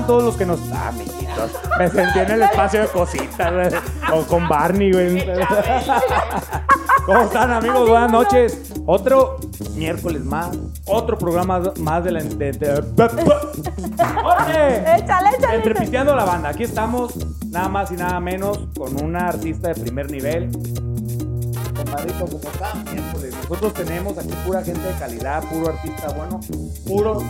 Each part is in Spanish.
todos los que nos... Ah, amiguitos. Me sentí en el espacio de cositas, güey. O con Barney, güey. ¿Cómo están, amigos? Buenas noches. Otro miércoles más. Otro programa más de la... de- de- ¡Oye! Échale, échale. Entrepisteando la banda. Aquí estamos, nada más y nada menos, con una artista de primer nivel. Compadrito, como cada miércoles. Nosotros tenemos aquí pura gente de calidad, puro artista bueno, puro.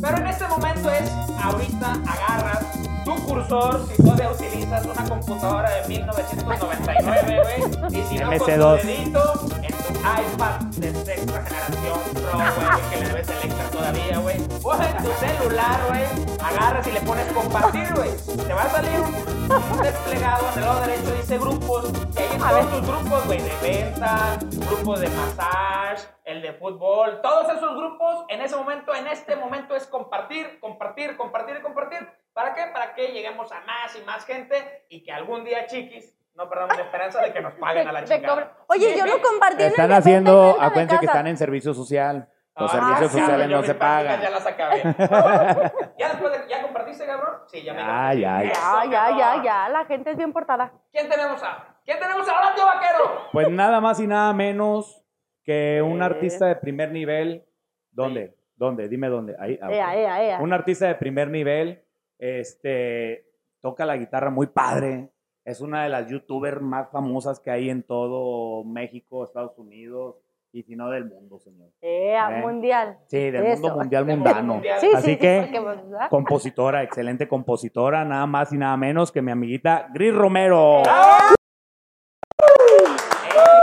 Pero en este momento es, ahorita agarras tu cursor, si todavía utilizas una computadora de 1999, güey, y si no con tu MC2. dedito, en tu iPad de sexta generación Pro, güey, que le debes el extra todavía, güey, o en tu celular, güey, agarras y le pones compartir, güey, te va a salir un, un desplegado en el lado derecho, dice grupos, y ahí están tus grupos, güey, de venta, grupos de masaje, fútbol, todos esos grupos en ese momento, en este momento es compartir, compartir, compartir y compartir. ¿Para qué? Para que lleguemos a más y más gente y que algún día, chiquis, no perdamos la esperanza de que nos paguen a la chingada. Oye, yo lo compartí en el Están de haciendo, acuérdense que están en servicio social. Los Ah, servicios sí, sociales yo no se pagan. Ya las acabé. ¿Ya después de, ¿Ya compartiste, cabrón? Sí, ya me compartí. ya, ya. Eso, Ya, ya, ya. La gente es bien portada. ¿Quién tenemos a? ¿Quién tenemos ahora, tío vaquero? Pues nada más y nada menos que un artista de primer nivel. ¿Dónde? ¿Dónde? Dime dónde. Ahí. ah, Ea, ea, ea. Un artista de primer nivel. Este toca la guitarra muy padre. Es una de las youtubers más famosas que hay en todo México, Estados Unidos y si no del mundo, señor. Ea, Eh. mundial. Sí, del Eso. mundo mundial mundano. Sí, Así sí, sí, que porque, ¿verdad? compositora, excelente compositora, nada más y nada menos que mi amiguita Gris Romero. ¡Eh,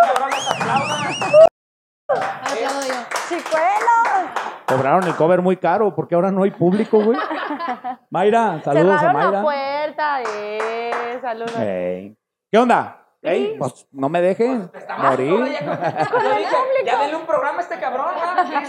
cabrón, les aplaudan! Aplaudo yo. ¡Chicuelos! Cobraron el cover muy caro porque ahora no hay público, güey. Mayra, saludos a Cerraron la Mayra. puerta. Eh, saludos. Ey. ¿Qué onda? Ey, pues no me dejes Te está morir. mal, ya, ya denle un programa a este cabrón.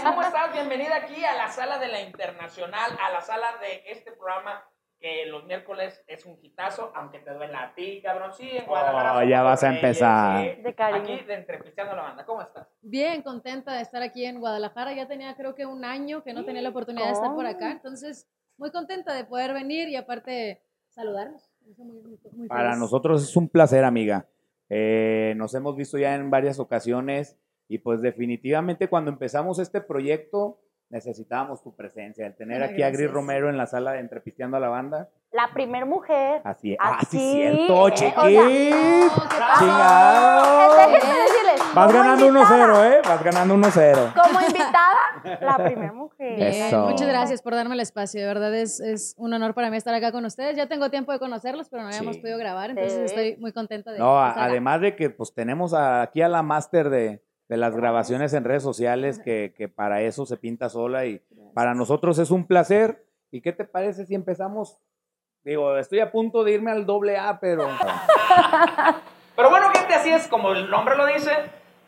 ¿Cómo estás? Bienvenida aquí a la sala de la Internacional, a la sala de este programa que los miércoles es un hitazo, aunque te duela a ti, cabrón. Sí, en Guadalajara. Oh, ya vas a empezar. sí. De cariño. Aquí de Entrepisteando la Banda. ¿Cómo estás? Bien, contenta de estar aquí en Guadalajara. Ya tenía creo que un año que no tenía la oportunidad de estar por acá. Entonces, muy contenta de poder venir y aparte saludarnos. Eso muy- muy- muy Para nosotros es un placer, amiga. Eh, nos hemos visto ya en varias ocasiones y pues definitivamente cuando empezamos este proyecto necesitábamos tu presencia, el tener Ay, aquí a Gris. Romero en la sala de Entrepisteando a la Banda. La primer mujer. Así es. Aquí, Ah, sí, cierto, eh, chiquis. o sea. Eh, decirles. Vas ganando invitada- 1-0, ¿eh? Vas ganando 1-0. Como invitada, la primer mujer. Eso. Muchas gracias por darme el espacio. De verdad es, es un honor para mí estar acá con ustedes. Ya tengo tiempo de conocerlos, pero no habíamos Sí. podido grabar. Entonces Sí. estoy muy contenta de No, acá. además de que pues tenemos aquí a la máster de, de las grabaciones en redes sociales que, que para eso se pinta sola y para nosotros es un placer. ¿Y qué te parece si empezamos? Digo, estoy a punto de irme al doble A, pero Pero bueno, gente, así es como el nombre lo dice.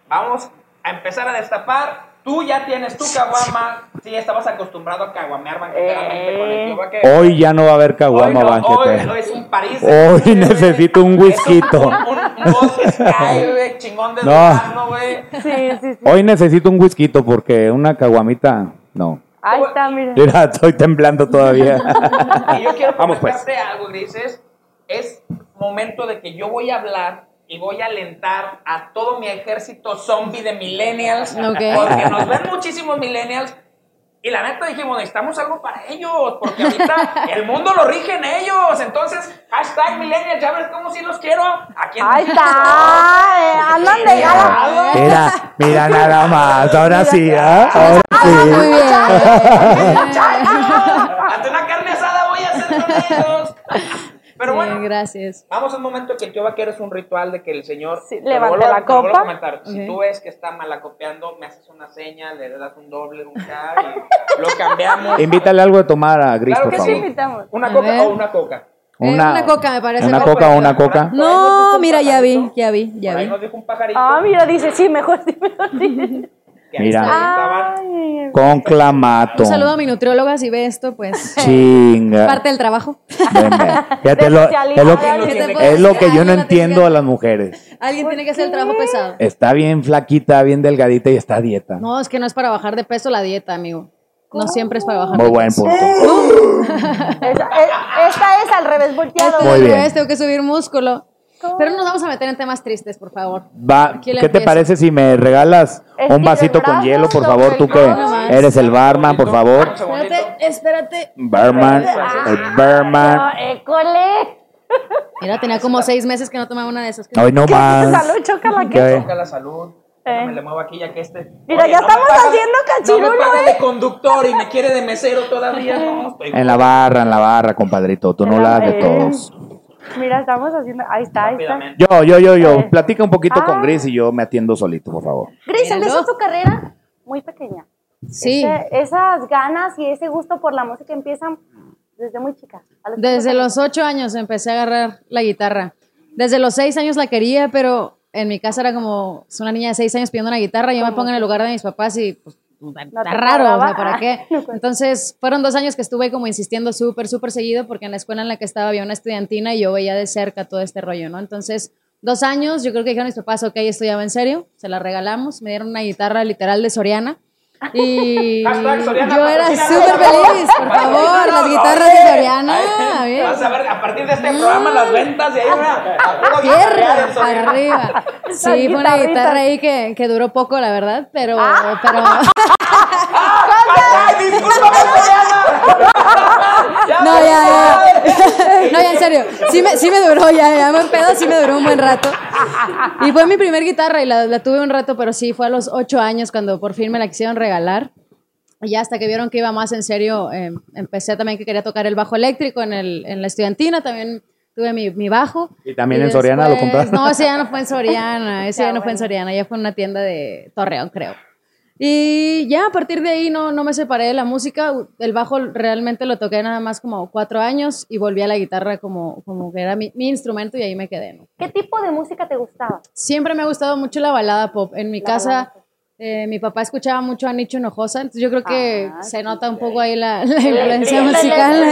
Vamos a empezar a destapar. Tú ya tienes tu caguama. Sí, estabas acostumbrado a caguamear banqueteramente con el tío vaquero. hoy ya no va a haber Hoy caguama no, banquetera. hoy es un París. Hoy necesito un whisquito. Un, un, un vodka Sky, güey, chingón de No. durazno, güey. Sí, sí, sí. Hoy necesito un whisky porque una caguamita, no. Ahí está, mira. Mira, estoy temblando todavía. Y yo quiero Vamos, pues. comentarte algo, dices. Es momento de que yo voy a hablar y voy a alentar a todo mi ejército zombie de millennials. Ok. Porque nos ven muchísimos millennials. Y la neta dijimos, necesitamos algo para ellos, porque ahorita el mundo lo rigen ellos. Entonces, hashtag millennials, ya ves cómo sí los quiero. Aquí en Ahí está. eh, andan de Mira, gala. Mira, mira nada más. Ahora sí, ¿ah? Ahora Muy sí. bien. Ante una carne asada voy a hacer con ellos. Pero Sí, bueno, gracias. vamos a un momento que el tío vaquero es un ritual de que el señor. Sí, la copa. comentar. Si tú ves que está malacopeando, me haces una seña, le das un doble, un K y lo cambiamos. Invítale algo de tomar a Gris, Claro por que ¿Qué favor. te invitamos? ¿Una A coca ver. o una coca? Eh, una coca, me parece. Una ¿no? coca o una coca. No, mira, ya vi, ya vi, ya ahí vi. nos dijo un pajarito. Ah, mira, dice, sí, mejor sí, mejor sí. Que ahí Mira. Ay, Con clamato. Un saludo a mi nutrióloga si ve esto, pues Chinga. parte del trabajo. Fíjate, lo- es, lo, ¿Qué te que, puedo es lo que yo no entiendo a las mujeres. Alguien tiene que hacer el trabajo pesado. Está bien flaquita, bien delgadita y está a dieta. No, es que no es para bajar de peso la dieta, amigo. No siempre es para bajar Muy de buen peso. punto. Esa- e- esta es al revés volteado. Muy al bien. revés, tengo que subir músculo. Pero no nos vamos a meter en temas tristes, por favor. Va, ¿Qué te parece si me regalas Estira un vasito con hielo, por favor? Tú que eres el barman, por favor. Espérate, espérate. Barman, el barman. No, école. Mira, tenía como seis meses que no tomaba una de esas. Hoy no más. Salud, chócala. que- ¿Qué? Toca la salud. Eh. Déjame le muevo aquí ya que este. Mira, ya no me estamos paga- haciendo No cachirulo, me paga ¿eh? de conductor y me quiere de mesero todavía. No, estoy En la barra, en la barra, compadrito. Tú no la hagas de Eh. todos. Mira, estamos haciendo. Ahí está, ahí está. Yo, yo, yo, yo. Eh. Platica un poquito con Ah. Gris y yo me atiendo solito, por favor. Gris, Míralo. empezó su carrera muy pequeña. Sí, Ese- esas ganas y ese gusto por la música empiezan desde muy chica. los desde los ocho años empecé a agarrar la guitarra. Desde los seis años la quería, pero en mi casa era como, es una niña de seis años pidiendo una guitarra, yo me pongo en el lugar de mis papás y pues, está te raro, o sea, ¿para qué? No. Entonces, fueron dos años que estuve como insistiendo súper, súper seguido, porque en la escuela en la que estaba había una estudiantina y yo veía de cerca todo este rollo, ¿no? Entonces, dos años, yo creo que dijeron mis papás, ok, esto ya va en serio, se la regalamos, me dieron una guitarra literal de Soriana. Y yo era súper feliz, por favor, las guitarras de Soriana. Ay, bien. Vas a ver a partir de este programa las ventas y ahí una a puro Tierra, arriba. Sí, fue una guitarra ahí que, que duró poco, la verdad, pero, Ah. pero ¡Ay, discúlpame, Soriana! no, ya, ya. No, ya, en serio. Sí me, sí me duró, ya, ya me pedo, sí me duró un buen rato. Y fue mi primer guitarra y la, la tuve un rato, pero sí, fue a los ocho años cuando por fin me la quisieron regalar. Y ya hasta que vieron que iba más en serio, eh, empecé también que quería tocar el bajo eléctrico en, el, en la estudiantina, también tuve mi, mi bajo. ¿Y también en Soriana lo compraste? No, ese ya no fue en Soriana, ese ya no fue en Soriana, ya fue en una tienda de Torreón, creo. Y ya a partir de ahí no, no me separé de la música. El bajo realmente lo toqué nada más como cuatro años y volví a la guitarra como, como que era mi, mi instrumento y ahí me quedé. ¿no? ¿Qué tipo de música te gustaba? Siempre me ha gustado mucho la balada pop. En mi La casa eh, mi papá escuchaba mucho a Nicho Hinojosa, entonces yo creo que Ah, se nota un poco ahí la, la influencia musical.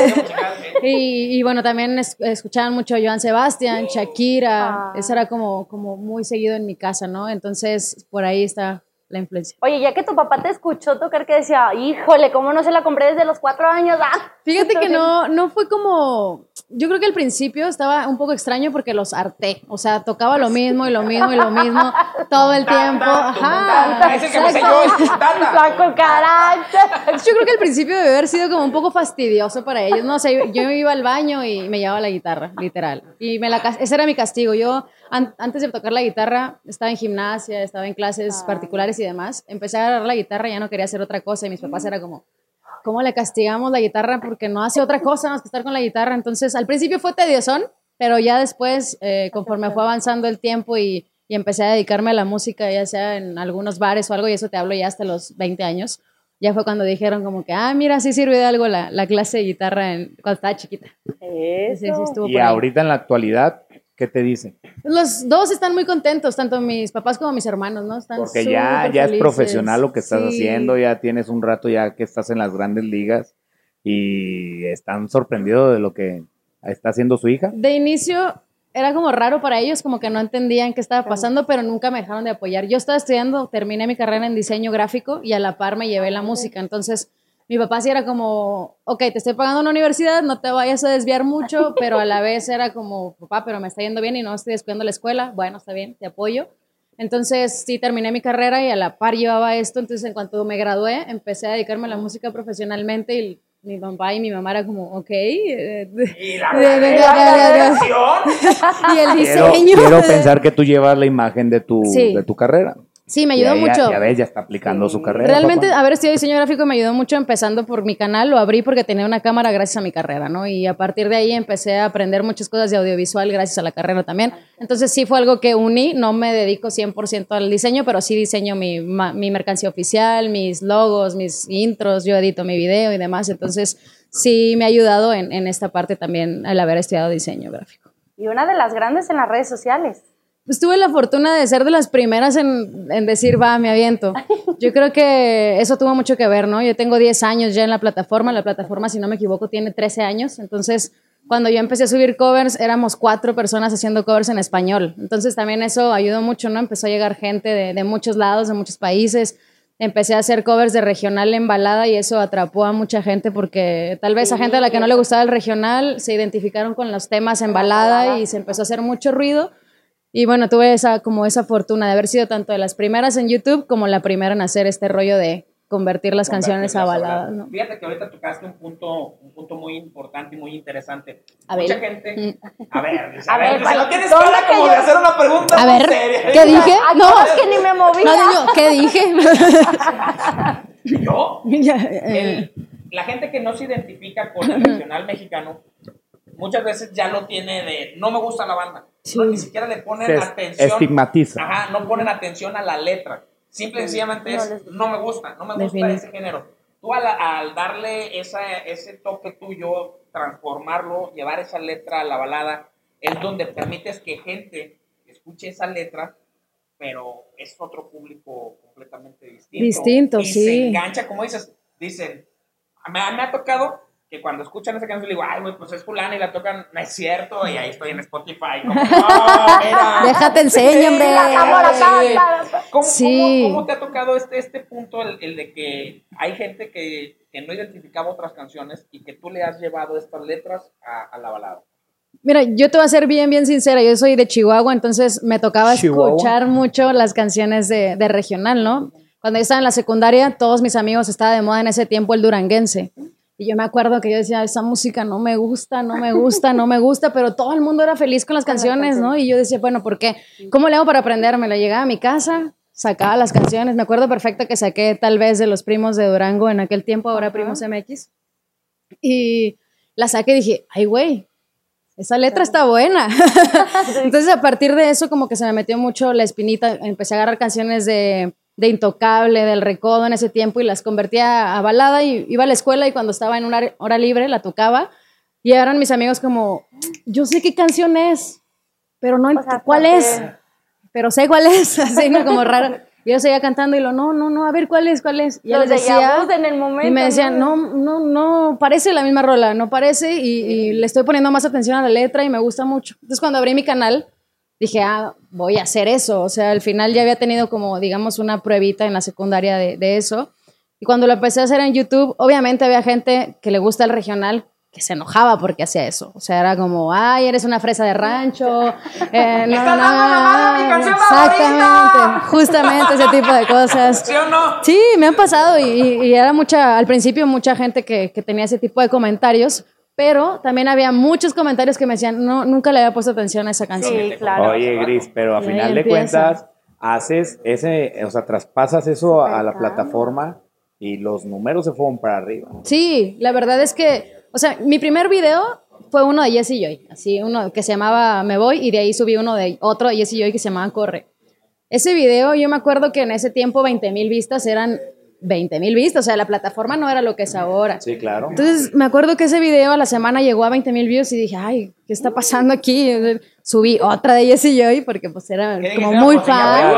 y, y bueno, también es- escuchaban mucho a Joan Sebastián, Shakira, Ah. eso era como, como muy seguido en mi casa, ¿no? Entonces por ahí está la influencia. Oye, ya que tu papá te escuchó tocar, que decía, híjole, ¿cómo no se la compré desde los cuatro años? Ah. Fíjate que no, no fue como. Yo creo que al principio estaba un poco extraño porque los harté. O sea, tocaba lo mismo y lo mismo y lo mismo todo el tiempo. Ajá. Ese que me sé exacto. yo creo que al principio debe haber sido como un poco fastidioso para ellos. No sé, yo iba al baño y me llevaba la guitarra, literal. Y me la, ese era mi castigo. Yo, an- antes de tocar la guitarra, estaba en gimnasia, estaba en clases Ah. particulares y demás. Empecé a agarrar la guitarra y ya no quería hacer otra cosa. Y mis papás era como, ¿cómo le castigamos la guitarra? Porque no hace otra cosa más que estar con la guitarra. Entonces, al principio fue tediosón, pero ya después, eh, conforme fue avanzando el tiempo y, y empecé a dedicarme a la música, ya sea en algunos bares o algo, y eso te hablo ya hasta los 20 años, ya fue cuando dijeron como que, ah, mira, sí sirvió de algo la, la clase de guitarra en- cuando estaba chiquita. Sí, sí, estuvo Y por ahí. ahorita en la actualidad, ¿qué te dicen? Los dos están muy contentos, tanto mis papás como mis hermanos, ¿no? Están Porque ya, ya es profesional lo que estás Sí. haciendo, ya tienes un rato ya que estás en las grandes ligas y están sorprendidos de lo que está haciendo su hija. De inicio era como raro para ellos, como que no entendían qué estaba pasando, pero nunca me dejaron de apoyar. Yo estaba estudiando, terminé mi carrera en diseño gráfico y a la par me llevé la música. Entonces, mi papá sí era como, ok, te estoy pagando una universidad, no te vayas a desviar mucho, pero a la vez era como, papá, pero me está yendo bien y no estoy descuidando la escuela. Bueno, está bien, te apoyo. Entonces, sí, terminé mi carrera y a la par llevaba esto. Entonces, en cuanto me gradué, empecé a dedicarme a la música profesionalmente y mi papá y mi mamá era como, ok. eh, Y la y el Quiero, diseño. quiero pensar que tú llevas la imagen de tu, Sí. de tu carrera. Sí, me Y ayudó ya- mucho. Ya, ves, ya está aplicando Sí. su carrera. Realmente papá. haber estudiado diseño gráfico me ayudó mucho empezando por mi canal, lo abrí porque tenía una cámara gracias a mi carrera, ¿no? Y a partir de ahí empecé a aprender muchas cosas de audiovisual gracias a la carrera también. Entonces sí fue algo que uní, no me dedico 100% al diseño, pero sí diseño mi, ma- mi mercancía oficial, mis logos, mis intros, yo edito mi video y demás. Entonces sí me ha ayudado en, en esta parte también el haber estudiado diseño gráfico. Y una de las grandes en las redes sociales. Pues tuve la fortuna de ser de las primeras en, en decir, va, me aviento. Yo creo que eso tuvo mucho que ver, ¿no? Yo tengo 10 años ya en la plataforma, la plataforma, si no me equivoco, tiene 13 años, entonces cuando yo empecé a subir covers, éramos cuatro personas haciendo covers en español. Entonces también eso ayudó mucho, ¿no? Empezó a llegar gente de, de muchos lados, de muchos países. Empecé a hacer covers de regional en balada y eso atrapó a mucha gente porque tal vez a gente a la que no le gustaba el regional se identificaron con los temas en balada y se empezó a hacer mucho ruido. Y bueno, tuve esa, como esa fortuna de haber sido tanto de las primeras en YouTube como la primera en hacer este rollo de convertir las canciones a baladas, ¿no? Fíjate que ahorita tocaste un punto, un punto muy importante y muy interesante. A ver. Mucha gente. A ver, A a, ver, ver, Luis, ¿cuál- no tienes cara que como yo- de hacer una pregunta A ver, seria. ¿qué dije? Ay, No, es que ni me no, yo, ¿qué dije? Yo, Ya, eh, el- la gente que no se identifica con el regional mexicano, muchas veces ya lo tiene de no me gusta la banda. No, ni siquiera le ponen Se atención. estigmatiza. Ajá, no ponen atención a la letra. Simple y sencillamente No es no me gusta, no me gusta Definit- ese género. Tú al, al darle esa, ese toque tuyo, transformarlo, llevar esa letra a la balada, es donde permites que gente escuche esa letra, pero es otro público completamente distinto. Distinto, y sí. se engancha, como dices, dicen, me, me ha tocado que cuando escuchan esa canción le digo, ay, güey, pues es fulana y la tocan, no es cierto, y ahí estoy en Spotify, como, no, mira. Déjate enseño, hombre. ¿Cómo, Sí. cómo- cómo te ha tocado este, este punto, el, el de que hay gente que, que no identificaba otras canciones y que tú le has llevado estas letras a, a la balada? Mira, yo te voy a ser bien, bien sincera. Yo soy de Chihuahua, entonces me tocaba Chihuahua. escuchar mucho las canciones de, de regional, ¿no? Cuando yo estaba en la secundaria, todos mis amigos estaba de moda en ese tiempo el duranguense. Y yo me acuerdo que yo decía, esa música no me gusta, no me gusta, no me gusta, pero todo el mundo era feliz con las canciones, ¿no? Y yo decía, bueno, ¿por qué? ¿Cómo le hago para aprendérmela? Llegaba a mi casa, sacaba las canciones. Me acuerdo perfecto que saqué tal vez de los primos de Durango en aquel tiempo, ahora primos MX. Y la saqué y dije, ay, güey, esa letra está buena. Entonces, a partir de eso, como que se me metió mucho la espinita. Empecé a agarrar canciones de, de Intocable, del Recodo en ese tiempo y las convertía a balada. Y iba a la escuela y cuando estaba en una hora- libre la tocaba. Y eran mis amigos como, yo sé qué canción es, pero no O sea, cuál es, pero sé cuál es. Así, ¿no? Como raro. Y yo seguía cantando y lo, no, no, no, a ver cuál es, cuál es. Y ya les decía. en el momento. Y me decían, no, no, no, parece la misma rola, no parece, y, y le estoy poniendo más atención a la letra y me gusta mucho. Entonces, cuando abrí mi canal, dije, ah, voy a hacer eso. O sea, al final ya había tenido como, digamos, una pruebita en la secundaria de, de eso. Y cuando lo empecé a hacer en YouTube, obviamente había gente que le gusta el regional que se enojaba porque hacía eso. O sea, era como, ay, eres una fresa de rancho. eh, no, ¡Estás no, dando la mano a mi canción Exactamente, favorita! justamente ese tipo de cosas. ¿Sí o no? Sí, me han pasado y, y- y era mucha, al principio mucha gente que, que tenía ese tipo de comentarios, pero también había muchos comentarios que me decían, no, nunca le había puesto atención a esa canción. Sí, claro. Oye, Gris, pero a final de cuentas, haces ese, o sea, traspasas eso a la plataforma y los números se fueron para arriba. Sí, la verdad es que, o sea, mi primer video fue uno de Jesse Joy, así, uno que se llamaba Me Voy y de ahí subí uno de otro de Jesse Joy que se llamaba Corre. Ese video, yo me acuerdo que en ese tiempo 20 mil vistas eran 20 mil vistas, o sea, la plataforma no era lo que es ahora. Sí, claro. Entonces me acuerdo que ese video a la semana llegó a 20 mil views y dije, ay, ¿qué está pasando aquí? Subí otra de Jessie Joy porque pues era ¿Qué como muy Pues, fan.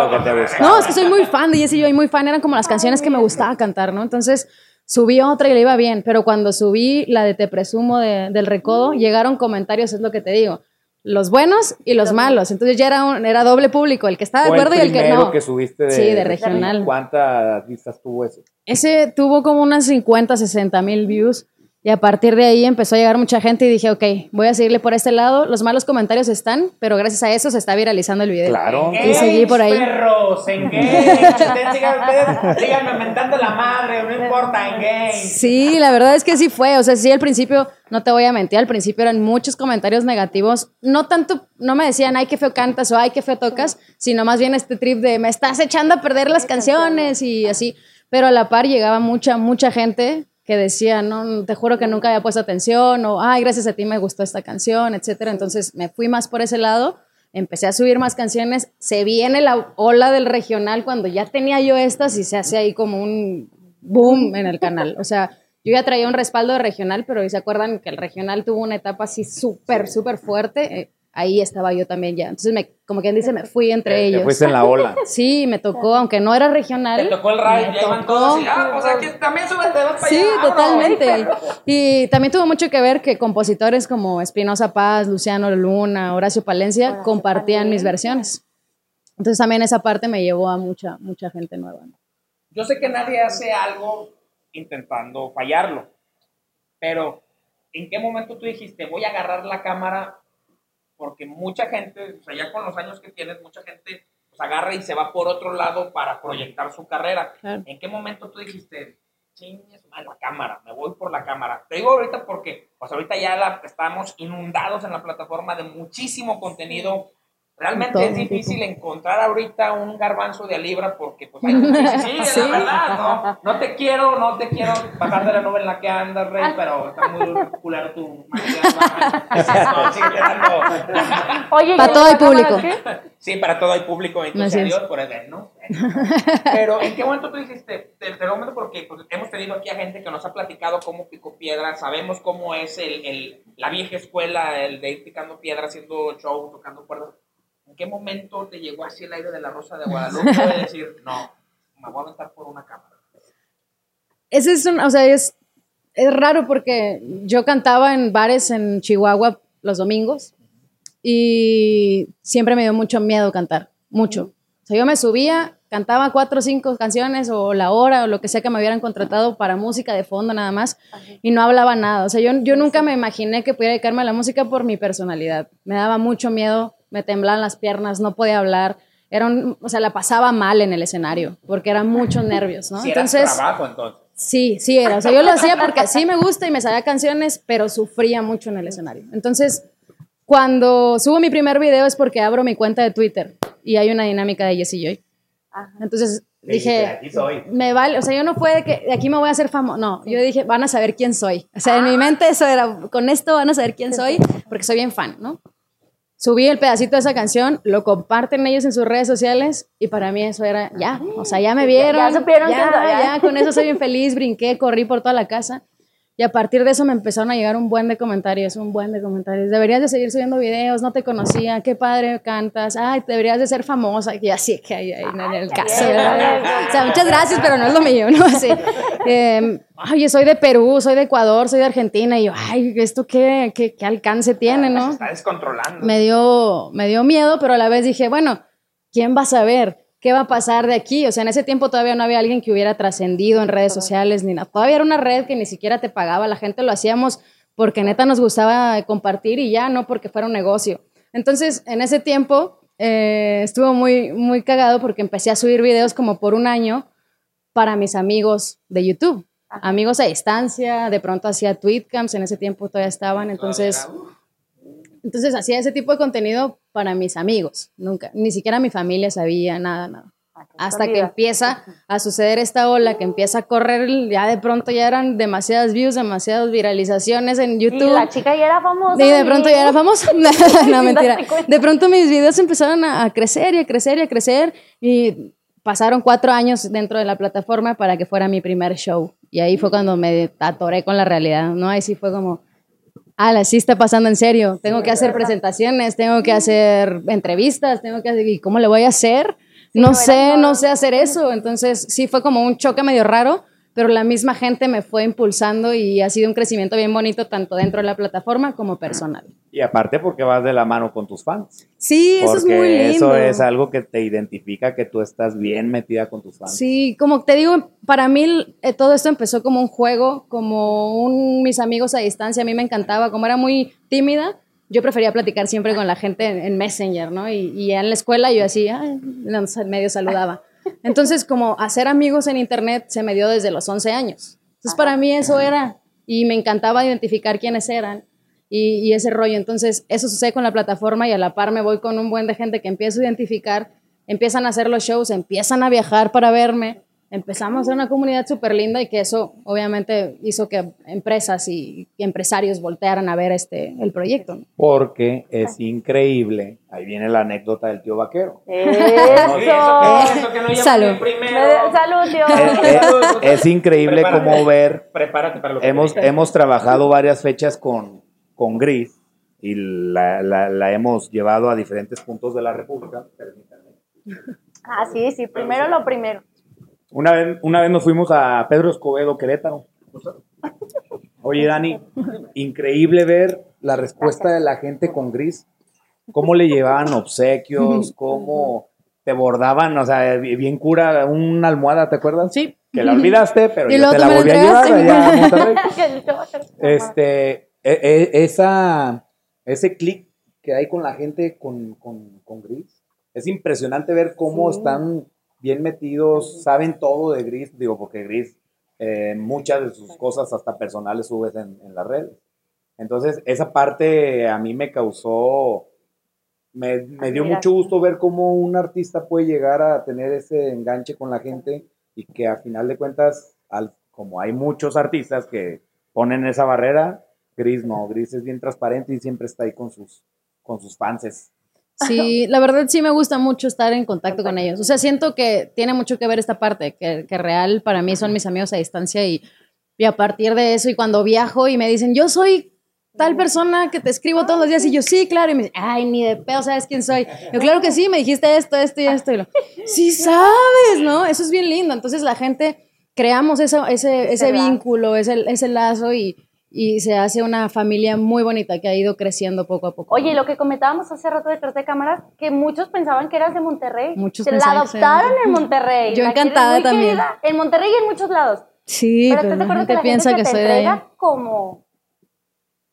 No, es que soy muy fan de Jessie Joy, muy fan, eran como las canciones que me gustaba cantar, ¿no? Entonces subí otra y le iba bien, pero cuando subí la de Te Presumo de- del Recodo, llegaron comentarios, es lo que te digo, los buenos y los malos. Entonces ya era, un, era doble público, el que estaba de acuerdo y el que primero no. que subiste de, Sí, de regional. ¿Cuántas vistas tuvo ese? Ese tuvo como unas 50, 60 mil views. Y a partir de ahí empezó a llegar mucha gente y dije, ok, voy a seguirle por este lado. Los malos comentarios están, pero gracias a eso se está viralizando el video. Claro. Y seguí por ahí. perros, síganme mentando la madre, no importa, engage. Sí, la verdad es que sí fue. O sea, sí, al principio, no te voy a mentir, al principio eran muchos comentarios negativos. No tanto, no me decían, ay, qué feo cantas o ay, qué feo tocas, sino más bien este trip de, me estás echando a perder las canciones y así. Pero a la par llegaba mucha, mucha gente que decía, no, te juro que nunca había puesto atención, o, ay, gracias a ti me gustó esta canción, etcétera. Entonces me fui más por ese lado, empecé a subir más canciones, se viene la ola del regional cuando ya tenía yo estas y se hace ahí como un boom en el canal. O sea, yo ya traía un respaldo de regional, pero ¿se acuerdan que el regional tuvo una etapa así súper, súper fuerte? Ahí estaba yo también ya. Entonces, me, como quien dice, me fui entre Te ellos. fuiste en la ola. Sí, me tocó, aunque no era regional. Te tocó el raid, me ya iban tocó. todos y, ah, pues aquí también súbete, vas para Sí, allá. totalmente. Y también tuvo mucho que ver que compositores como Espinosa Paz, Luciano Luna, Horacio Palencia Horacio compartían mis versiones. Entonces también esa parte me llevó a mucha, mucha gente nueva. ¿no? Yo sé que nadie hace algo intentando fallarlo, pero ¿en qué momento tú dijiste, voy a agarrar la cámara? Porque mucha gente, o sea, ya con los años que tienes, mucha gente pues, agarra y se va por otro lado para proyectar su carrera. Claro. ¿En qué momento tú dijiste, chingues, la cámara, me voy por la cámara? Te digo ahorita porque, pues ahorita ya la, estamos inundados en la plataforma de muchísimo contenido. Realmente Todo es difícil encontrar ahorita un garbanzo de a libra porque pues hay. Sí, Sí. la verdad, ¿no? No te quiero, no te quiero bajar de la nube en la que andas, Rey, pero está muy culero tu. Oye, Pa' ¿y todo cámara público. Sí, para todo hay público, entonces adiós por el ver, ¿no? Pero ¿en qué momento tú dijiste? Te, te lo comento porque pues, hemos tenido aquí a gente que nos ha platicado cómo picó piedra, sabemos cómo es el, el- la vieja escuela, el de ir picando piedra, haciendo show, tocando cuerdas. ¿En qué momento te llegó así el aire de la Rosa de Guadalupe de decir, no, me voy a aventar por una cámara? Ese es un, o sea, es, es raro porque yo cantaba en bares en Chihuahua los domingos y siempre me dio mucho miedo cantar, mucho. O sea, yo me subía, cantaba cuatro o cinco canciones o la hora o lo que sea que me hubieran contratado para música de fondo nada más y no hablaba nada. O sea, yo, yo nunca me imaginé que pudiera dedicarme a la música por mi personalidad. Me daba mucho miedo, me temblaban las piernas, no podía hablar. Era un, o sea, la pasaba mal en el escenario porque eran muchos nervios, ¿no? Si era Entonces, trabajo, entonces. Sí, sí era. O sea, yo lo hacía porque sí me gusta y me sabía canciones, pero sufría mucho en el escenario. Entonces, cuando subo mi primer video es porque abro mi cuenta de Twitter y hay una dinámica de Jessie Joy. Ajá. Entonces dije, Aquí soy. me vale, o sea, yo no fue de que de aquí me voy a hacer famoso. No, yo dije, van a saber quién soy. O sea, en mi mente eso era, con esto van a saber quién soy porque soy bien fan, ¿no? Subí el pedacito de esa canción, lo comparten ellos en sus redes sociales y para mí eso era ya, o sea, ya me vieron, Ya supieron ya, soy, ya. ya, con eso soy bien feliz, brinqué, corrí por toda la casa y a partir de eso me empezaron a llegar un buen de comentarios, un buen de comentarios. Deberías de seguir subiendo videos, no te conocía, qué padre cantas, ay, deberías de ser famosa y así que ahí, ahí, en el caso. O sea, muchas gracias, pero no es lo mío, ¿no? Así, eh, oye, soy de Perú, soy de Ecuador, soy de Argentina y yo, ay, ¿esto qué, qué, qué alcance tiene, Se no? está descontrolando. me dio, me dio miedo, pero a la vez dije, bueno, ¿quién va a saber qué va a pasar de aquí? O sea, en ese tiempo todavía no había alguien que hubiera trascendido en redes sociales ni nada. Todavía era una red que ni siquiera te pagaba. La gente lo hacíamos porque neta nos gustaba compartir y ya, no porque fuera un negocio. Entonces, en ese tiempo eh, estuvo muy, muy cagado porque empecé a subir videos como por un año para mis amigos de YouTube. Amigos a distancia, de pronto hacía tweetcams, en ese tiempo todavía estaban, entonces... Entonces hacía ese tipo de contenido para mis amigos, nunca, ni siquiera mi familia sabía nada, nada. Hasta que empieza a suceder esta ola, que empieza a correr, ya de pronto ya eran demasiadas views, demasiadas viralizaciones en Y YouTube. la chica ya era famosa. Y de pronto ya era famosa. no, mentira. De pronto mis videos empezaron a, a crecer y a crecer y a crecer. Y pasaron cuatro años dentro de la plataforma para que fuera mi primer show. Y ahí fue cuando me atoré con la realidad, ¿no? Ahí sí fue como, ala, sí está pasando en serio. Tengo que hacer presentaciones, tengo que hacer entrevistas, tengo que hacer... ¿Y cómo le voy a hacer? No sé, no sé hacer eso. Entonces sí fue como un choque medio raro, pero la misma gente me fue impulsando y ha sido un crecimiento bien bonito tanto dentro de la plataforma como personal. Y aparte porque vas de la mano con tus fans. Sí, eso es muy lindo. eso es algo que te identifica que tú estás bien metida con tus fans. Sí, como te digo, para mí eh, todo esto empezó como un juego, como un mis amigos a distancia, a mí me encantaba, como era muy tímida, yo prefería platicar siempre con la gente en, en Messenger, ¿no? Y, y en la escuela yo así, ay, medio saludaba. Entonces, como hacer amigos en internet se me dio desde los 11 años. Entonces, para mí eso era, y me encantaba identificar quiénes eran y, y ese rollo. Entonces, eso sucede con la plataforma y a la par me voy con un buen de gente que empiezo a identificar, empiezan a hacer los shows, empiezan a viajar para verme, empezamos a hacer una comunidad súper linda y que eso obviamente hizo que empresas y, y empresarios voltearan a ver este, el proyecto. ¿no? Porque es increíble. Ahí viene la anécdota del tío vaquero. Eso, que, Eso. eso que no llaman Salud. Me- Salud, Dios. Es, es- es increíble Prepárate. cómo ver. Prepárate para lo que Hemos, viene. hemos trabajado varias fechas con, con Gris y la, la- la hemos llevado a diferentes puntos de la República. Permítanme. Ah, sí, sí, primero lo primero. Una vez, una vez nos fuimos a Pedro Escobedo, Querétaro. Oye, Dani, increíble ver la respuesta de la gente con Gris. Cómo le llevaban obsequios, cómo te bordaban, o sea, bien cura, una almohada, ¿te acuerdas? Sí. Que la olvidaste, pero Y yo te la volví a llevar allá a Monterrey. Este, e- e- esa, ese clic que hay con la gente con, con, con Gris, es impresionante ver cómo Sí. están bien metidos, saben todo de Gris, digo, porque Gris, eh, muchas de sus cosas hasta personales subes en, en las redes. Entonces, esa parte a mí me causó, me, me dio mucho gusto ver cómo un artista puede llegar a tener ese enganche con la gente y que a final de cuentas, al, como hay muchos artistas que ponen esa barrera, Gris no, Gris es bien transparente y siempre está ahí con sus, con sus fanses. Sí, la verdad sí me gusta mucho estar en contacto con ellos. O sea, siento que tiene mucho que ver esta parte, que, que real para mí son mis amigos a distancia y, y a partir de eso y cuando viajo y me dicen, yo soy tal persona que te escribo todos los días y yo sí, claro, y me dicen, ay, ni de pedo sabes quién soy. Yo, claro que sí, me dijiste esto, esto y esto. Y lo, sí sabes, ¿no? Eso es bien lindo. Entonces la gente creamos esa- ese, ese Ese vínculo, ese, ese lazo y, y se hace una familia muy bonita que ha ido creciendo poco a poco. Oye, lo que comentábamos hace rato detrás de cámaras, que muchos pensaban que eras de Monterrey. Muchos Se la que adoptaron en Monterrey. Yo encantada también. querida. En Monterrey y en muchos lados. Sí, Pero pero, ¿estás de la gente que la piensa gente que se te soy entrega como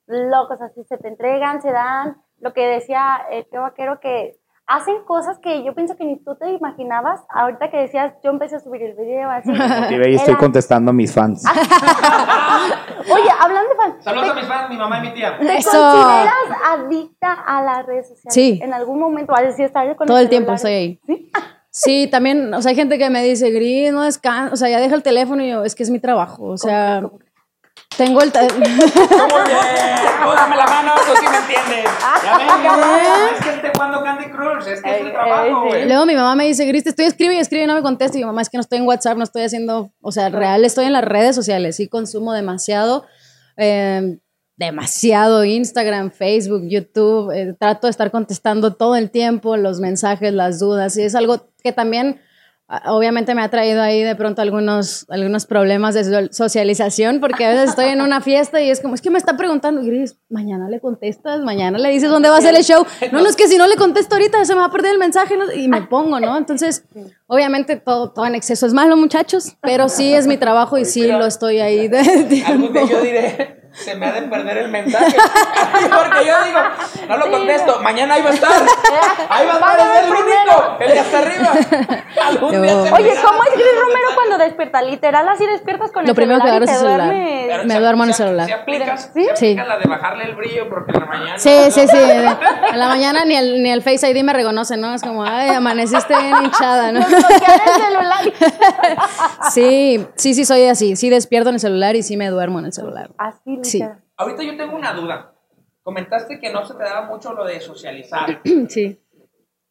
locos, así se te entregan, se dan. Lo que decía el tío vaquero, que hacen cosas que yo pienso que ni tú te imaginabas. Ahorita que decías, yo empecé a subir el video así. Y estoy contestando a mis fans. Oye, hablando de fans, Saludos a mis fans, mi mamá y mi tía. ¿te Eso. consideras adicta a las redes sociales? Sí. En algún momento, a decir, estar con Todo el tiempo celular? estoy ahí. Sí, también, o sea, hay gente que me dice, Gris, no descansa, o sea, ya deja el teléfono y yo, es que es mi trabajo, o sea, tengo el... Muy bien, dame la mano, tú sí me entiendes. Ya ven, cabrón, no es que esté jugando Candy Crush, es que es Ey, el trabajo, ey, güey. Luego mi mamá me dice, Gris, te estoy escribe y escribe y no me contesta. Y yo, mamá, es que no estoy en WhatsApp, no estoy haciendo, o sea, real estoy en las redes sociales, sí consumo demasiado, eh, demasiado Instagram, Facebook, YouTube, eh, trato de estar contestando todo el tiempo los mensajes, las dudas, y es algo que también... Obviamente me ha traído ahí de pronto algunos, algunos problemas de so- socialización, porque a veces estoy en una fiesta y es como, es que me está preguntando, Gris, mañana le contestas, mañana le dices dónde va a ser el show. No, no, es que si no le contesto ahorita se me va a perder el mensaje y me pongo, ¿no? Entonces, obviamente todo, todo en exceso es malo, muchachos, pero sí es mi trabajo y sí lo estoy ahí de tiempo. yo diré, se me ha de perder el mensaje. Porque yo digo, no lo contesto, mañana ahí va a estar. Ahí va a estar, es el primero. único, el de hasta arriba. Algún día No. se me Oye. ¿cómo es Gris Romero cuando despierta? Literal, así despiertas con Lo el primero que celular agarro es el celular. duermes. Me se- duermo en el celular. Se aplicas, ¿Sí? Sí. la de bajarle el brillo porque en la mañana. Sí, sí, sí. En la mañana ni el, ni el Face ID me reconoce, ¿no? Es como, ay, amaneciste bien hinchada, ¿no? El celular. Sí, sí, sí, soy así. Sí despierto en el celular y sí me duermo en el celular. Así, Sí. Ahorita yo tengo una duda. Comentaste que no se te daba mucho lo de socializar. Sí.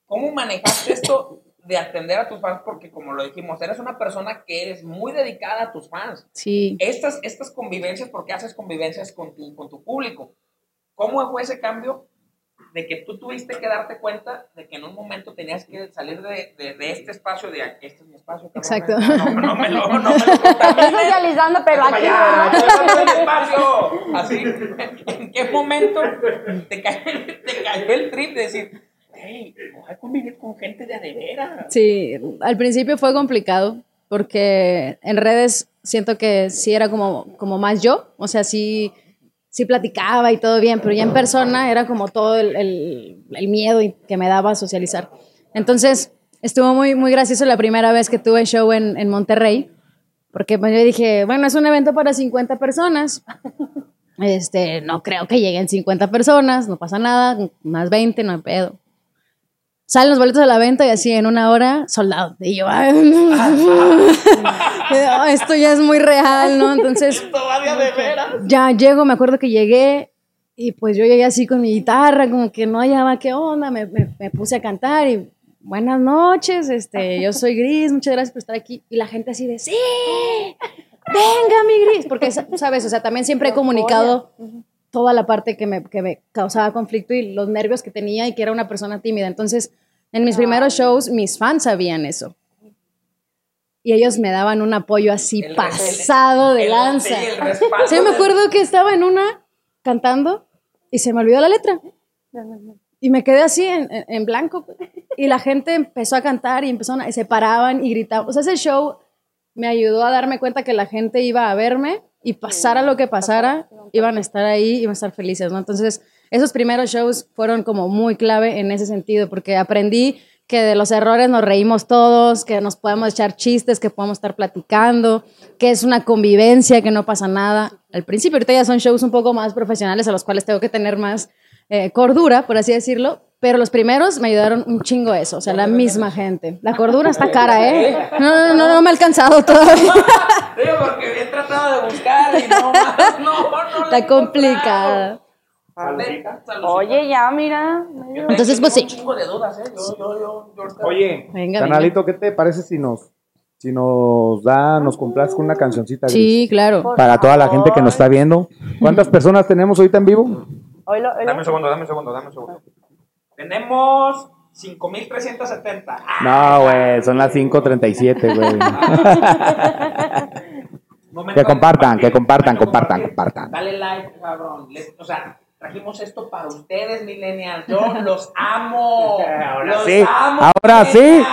¿Cómo manejaste esto de atender a tus fans? Porque como lo dijimos, eres una persona que eres muy dedicada a tus fans. Sí. Estas, estas convivencias, porque haces convivencias con tu, con tu público. ¿Cómo fue ese cambio de que tú tuviste que darte cuenta de que en un momento tenías que salir de, de, de este espacio, de este es mi espacio? Exacto. No, no me lo, no me lo socializando, pero aquí, de mi espacio. Así, ¿en qué momento te cayó, te cayó el trip de decir, hey, voy a convivir con gente de adevera? Sí, al principio fue complicado porque en redes siento que sí era como, como más yo, o sea, sí, sí platicaba y todo bien, pero ya en persona era como todo el, el- el miedo que me daba socializar. Entonces, estuvo muy, muy gracioso la primera vez que tuve show en, en Monterrey, porque pues, yo dije, bueno, es un evento para 50 personas. Este, no creo que lleguen 50 personas, no pasa nada, más 20, no hay pedo. Salen los boletos de la venta y así en una hora, soldado. Y yo, ay, "Ah, esto ya es muy real, ¿no? Entonces, ya llego, me acuerdo que llegué y pues yo llegué así con mi guitarra, como que no hallaba qué onda, me, me- me puse a cantar y buenas noches, este, yo soy Gris, muchas gracias por estar aquí. Y la gente así de, sí, venga mi Gris, porque, sa- sabes, o sea, también siempre he comunicado toda la parte que me, que me causaba conflicto y los nervios que tenía y que era una persona tímida. Entonces, en mis primeros shows, mis fans sabían eso. Y ellos me daban un apoyo así El- el- pasado de el- lanza. sí, me acuerdo que estaba en una cantando y se me olvidó la letra. Y me quedé así en, en- en blanco. Y la gente empezó a cantar y empezaron a, se paraban y gritaban. O sea, ese show me ayudó a darme cuenta que la gente iba a verme y pasara lo que pasara, iban a estar ahí iban a estar felices, ¿no? Entonces, esos primeros shows fueron como muy clave en ese sentido, porque aprendí que de los errores nos reímos todos, que nos podemos echar chistes, que podemos estar platicando, que es una convivencia, que no pasa nada. Al principio, ahorita ya son shows un poco más profesionales a los cuales tengo que tener más eh, cordura, por así decirlo, pero los primeros me ayudaron un chingo eso, o sea, la misma gente. La cordura está cara, ¿eh? No, no, no, no me ha alcanzado todavía. Digo, porque he tratado de buscar y no, más, no, no. Está complicada. Oye, ya, mira. Entonces, pues, sí. Tengo un chingo de dudas, ¿eh? Yo, yo, yo, Oye, Venga, canalito, ¿qué te parece si nos, si nos da, nos compras con una cancioncita? Gris? Sí, claro. Para toda la gente que nos está viendo. ¿Cuántas personas tenemos ahorita en vivo? Dame un segundo, dame un segundo, dame un segundo. Tenemos 5370. No, güey, son las 5.37, güey. Momento Que compartan, que compartan, compartan, compartan. Dale like, cabrón. O sea, trajimos esto para ustedes, millennials. Yo los amo. Ahora los sí, amo, ahora sí.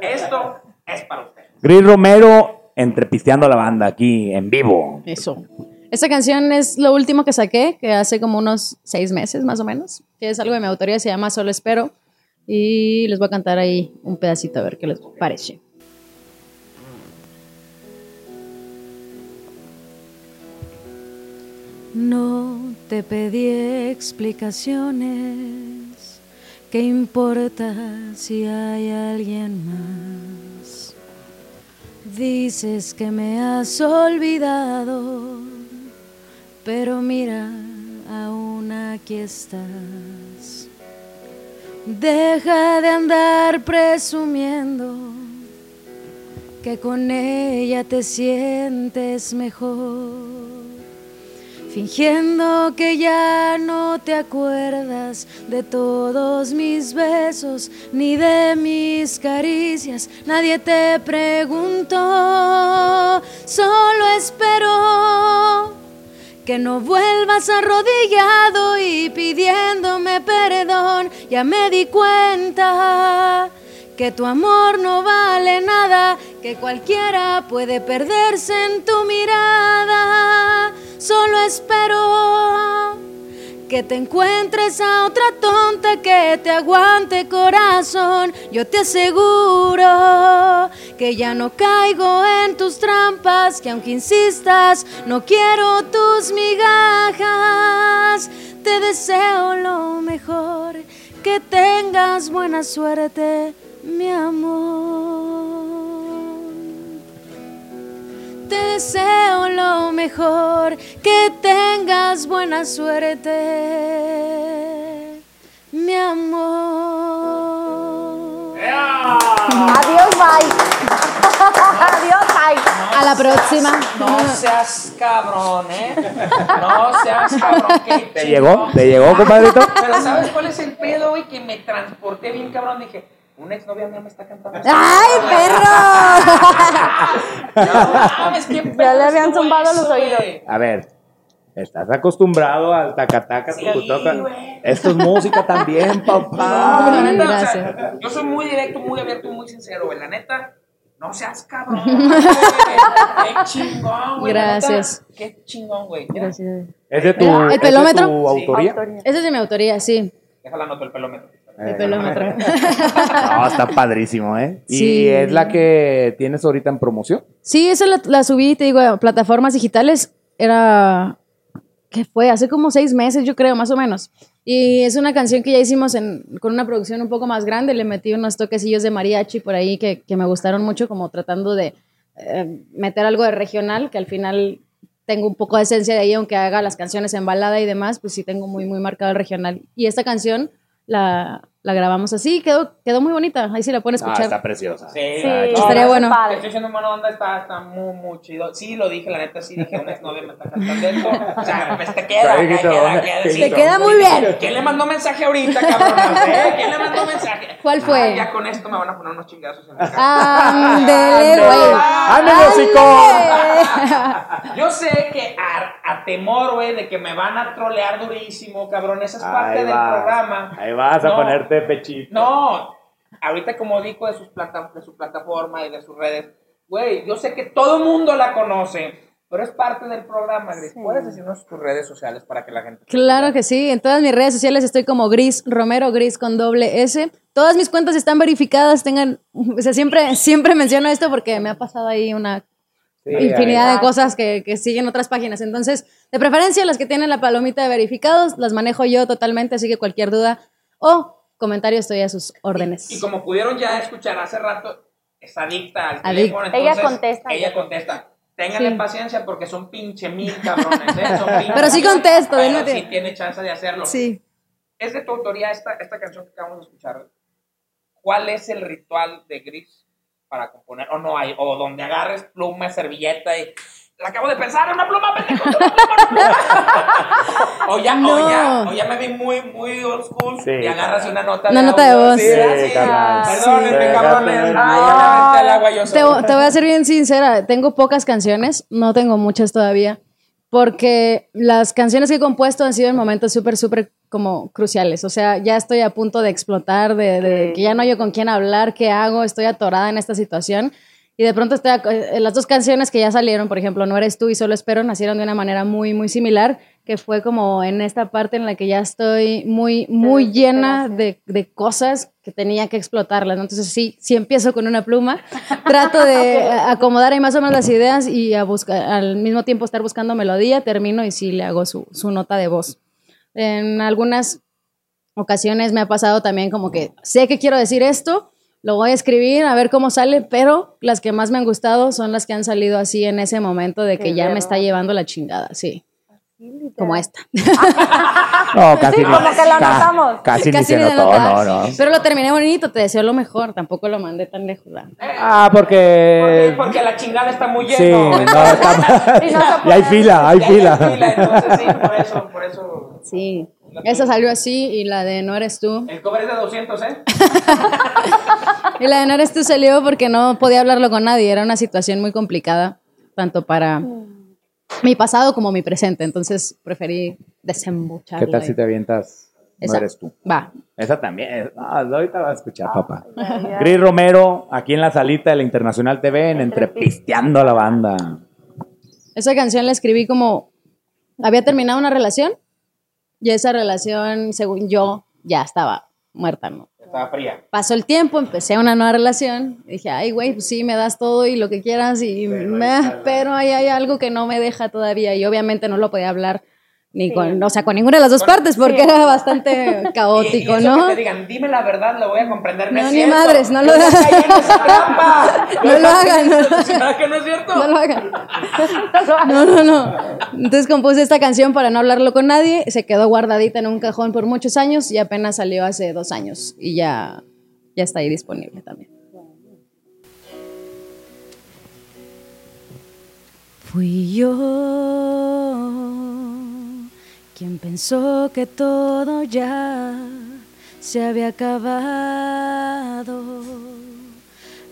Esto es para ustedes. Gris Romero, entrepisteando a la banda aquí en vivo. Eso. Esta canción es lo último que saqué, que hace como unos seis meses más o menos, que es algo de mi autoría, se llama Solo Espero. Y les voy a cantar ahí un pedacito a ver qué les parece. No te pedí explicaciones, ¿qué importa si hay alguien más? Dices que me has olvidado, pero mira, aún aquí estás. Deja de andar presumiendo que con ella te sientes mejor. Fingiendo que ya no te acuerdas de todos mis besos ni de mis caricias, nadie te preguntó, solo espero que no vuelvas arrodillado y pidiéndome perdón. Ya me di cuenta que tu amor no vale nada, que cualquiera puede perderse en tu mirada. Solo espero que te encuentres a otra tonta que te aguante corazón. Yo te aseguro que ya no caigo en tus trampas, que aunque insistas, no quiero tus migajas. Te deseo lo mejor, que tengas buena suerte, mi amor. Te deseo lo mejor, que tengas buena suerte, mi amor. Adiós, bye. Adiós, bye. A la próxima. No seas cabrón, ¿eh? No seas cabrón. ¿Te llegó? ¿Te llegó, compadrito? Pero ¿sabes cuál es el pedo, güey? Que me transporté bien cabrón. Dije, una exnovia mía me está cantando. ¡Ay, perro! No Ya le habían zumbado los oídos. A ver, Estás acostumbrado al tacataca, Sí. Esto es música también, No, papá. la neta, o sea, Gracias. yo soy muy directo, muy abierto, muy sincero, güey. La neta, no seas cabrón. güey. Qué chingón, güey. la neta, Gracias. Qué chingón, güey. Gracias. ¿Es de tu, ¿El es de tu autoría? Autoría. Ese es de mi autoría, sí. Déjala anoto el pelómetro. Eh. No, está padrísimo, ¿eh? Y Sí. es la que tienes ahorita en promoción. Sí, esa la, la subí, te digo, a plataformas digitales. Era. ¿Qué fue? Hace como seis meses, yo creo, más o menos. Y es una canción que ya hicimos en- con una producción un poco más grande. Le metí unos toquecillos de mariachi por ahí que, que me gustaron mucho, como tratando de eh, meter algo de regional, que al final tengo un poco de esencia de ahí, aunque haga las canciones en balada y demás, pues sí tengo muy, muy marcado el regional. Y esta canción la, la grabamos así, quedó, quedó muy bonita. Ahí sí la pueden Ah, escuchar. está preciosa. Sí, Sí, Estaría no, bueno. Padre. estoy diciendo buena onda, está, está muy, muy chido. Sí, lo dije, la neta, sí dije, una exnovia me está cantando esto. O sea, pues te queda, Te sí. queda muy bien. ¿Quién le mandó mensaje ahorita, cabrón? ¿Eh? ¿Quién le mandó mensaje? ¿Cuál fue? Ah, ya con esto me van a poner unos chingazos en la cara. Ándele, güey. ¡Ándale, hocico! Yo sé que a, a temor, güey, de que me van a trolear durísimo, cabrón. Esa es parte Ahí del programa. Ahí vas a No. Ponerte pechito. No, ahorita como dijo de, sus plata, de su plataforma y de sus redes, güey, yo sé que todo el mundo la conoce, pero es parte del programa, Gris. ¿Puedes decirnos tus redes sociales para que la gente... Claro que sí, en todas mis redes sociales estoy como Gris Romero, Gris con doble S. Todas mis cuentas están verificadas, tengan, o sea, siempre, siempre menciono esto porque me ha pasado ahí una Sí, infinidad ahí- de cosas que, que siguen otras páginas. Entonces, de preferencia, las que tienen la palomita de verificados, las manejo yo totalmente, así que cualquier duda o comentario estoy a sus órdenes. Y como pudieron ya escuchar hace rato, es adicta al teléfono. Ella entonces, contesta. Ella contesta. Ténganle Sí. paciencia porque son pinche mil cabrones, ¿eh? Son pinche Pero sí contesto, pero sí tiene chance de hacerlo. Sí. Es de tu autoría esta, esta canción que acabamos de escuchar. ¿Cuál es el ritual de Gris para componer? O no hay, o donde agarres pluma, servilleta y. La acabo de pensar, en una pluma, pendejo, una pluma, una pluma. o, ya, o, ya, o ya me vi muy, muy old school Sí, y agarras una nota Una de nota de voz. Sí, Sí, sí. Perdónenme, cabrones. al agua yo Te, solo. te voy a ser bien sincera, tengo pocas canciones, no tengo muchas todavía, porque las canciones que he compuesto han sido en momentos súper, súper como cruciales. O sea, ya estoy a punto de explotar, de, de que ya no hay con quién hablar, qué hago, estoy atorada en esta situación. Y de pronto estoy eh, las dos canciones que ya salieron, por ejemplo, No eres tú y Solo espero, nacieron de una manera muy, muy similar, que fue como en esta parte en la que ya estoy muy, muy llena de, de cosas que tenía que explotarlas. ¿no? Entonces sí, sí empiezo con una pluma, trato de eh, acomodar ahí más o menos las ideas y a buscar, al mismo tiempo estar buscando melodía, termino y sí le hago su, su nota de voz. En algunas ocasiones me ha pasado también como que sé que quiero decir esto, lo voy a escribir a ver cómo sale, pero las que más me han gustado son las que han salido así en ese momento de que Qué ya me está llevando la chingada, sí, como esta. No, casi Sí, ni- como que lo ca- notamos. Casi, ni Casi se ni se notó, no, no. Pero lo terminé bonito, te deseo lo mejor, tampoco lo mandé tan lejos. ¿verdad? Ah, Porque, porque... porque la chingada está muy lleno. Sí, no, está... Y no Y hay fila, hay fila. Entonces sí, por eso, por eso. Sí, esa salió así y la de No eres tú. El cover es de 200, ¿eh? Y la de No eres tú salió porque no podía hablarlo con nadie, era una situación muy complicada, tanto para mi pasado como mi presente, entonces preferí desembucharla. ¿Qué tal si te avientas? No eres tú. Va. Esa también. No, ahorita vas a escuchar, papá. Gris Romero, aquí en la salita de la Internacional TV, en Entrepisteando a la Banda. Esa canción la escribí como había terminado una relación y esa relación, según yo, ya estaba muerta, ¿no? Estaba fría. Pasó el tiempo, empecé una nueva relación. Dije, ay, güey, pues sí, me das todo y lo que quieras, y pero ahí hay algo que no me deja todavía. Y obviamente no lo podía hablar ni Sí. con, o sea, con ninguna de las dos partes, porque Sí. era bastante Y- y caótico, eso ¿no? Que te digan, dime la verdad, lo voy a comprender. No, ni madres, no lo hagan. No lo hagan, caí en no esa- lo ¿Será que no es cierto? No lo hagan. No, no, no. Entonces compuse esta canción para no hablarlo con nadie. Se quedó guardadita en un cajón por muchos años y apenas salió hace dos años. Y ya, ya está ahí disponible también. Fui yo quien pensó que todo ya se había acabado.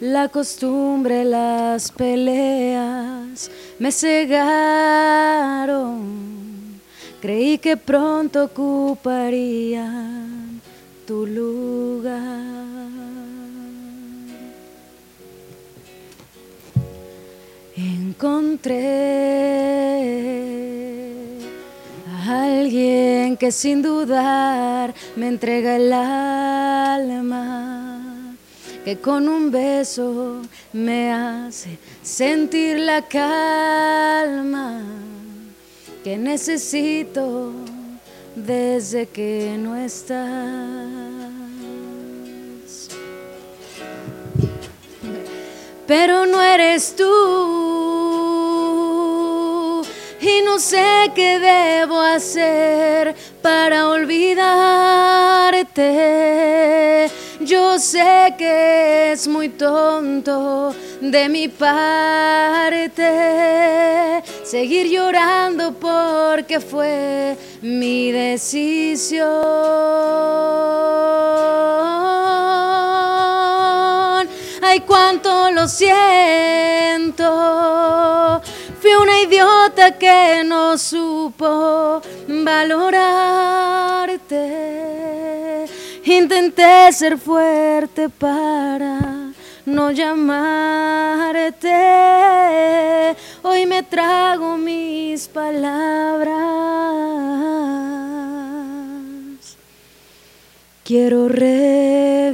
La costumbre, las peleas me cegaron. creí que pronto ocuparía tu lugar. Encontré alguien que sin dudar me entrega el alma, que con un beso me hace sentir la calma que necesito desde que no estás. Pero no eres tú y no sé qué debo hacer para olvidarte. Yo sé que es muy tonto de mi parte seguir llorando porque fue mi decisión. Ay, cuánto lo siento. Fui una idiota que no supo valorarte. Intenté ser fuerte para no llamarte. Hoy me trago mis palabras. Quiero regresar.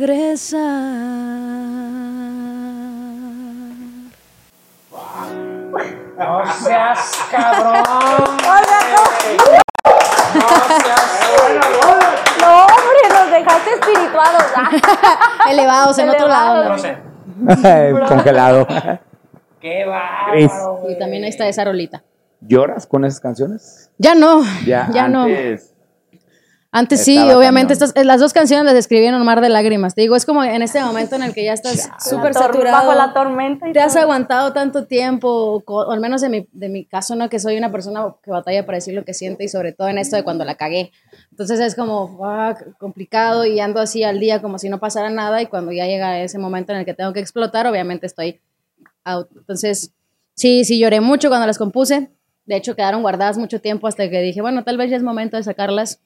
No seas cabrón. No, hombre, nos dejaste espirituados. ¿ah? Elevados en otro lado. No ¿no? sé. Congelado. Qué bárbaro. Y también ahí está esa rolita. ¿Lloras con esas canciones? Ya no, Ya, ya, no. Antes. Sí, obviamente estas, las dos canciones las escribí en un mar de lágrimas. Te digo, es como en este momento en el que ya estás súper saturado. Bajo la tormenta. y te has aguantado tanto tiempo, o al menos de mi, de mi caso, ¿no? Que soy una persona que batalla para decir lo que siente y sobre todo en esto de cuando la cagué. Entonces es como fuck, complicado y ando así al día como si no pasara nada y cuando ya llega ese momento en el que tengo que explotar, obviamente estoy out. Entonces, sí, sí lloré mucho cuando las compuse. De hecho, quedaron guardadas mucho tiempo hasta que dije, bueno, tal vez ya es momento de sacarlas.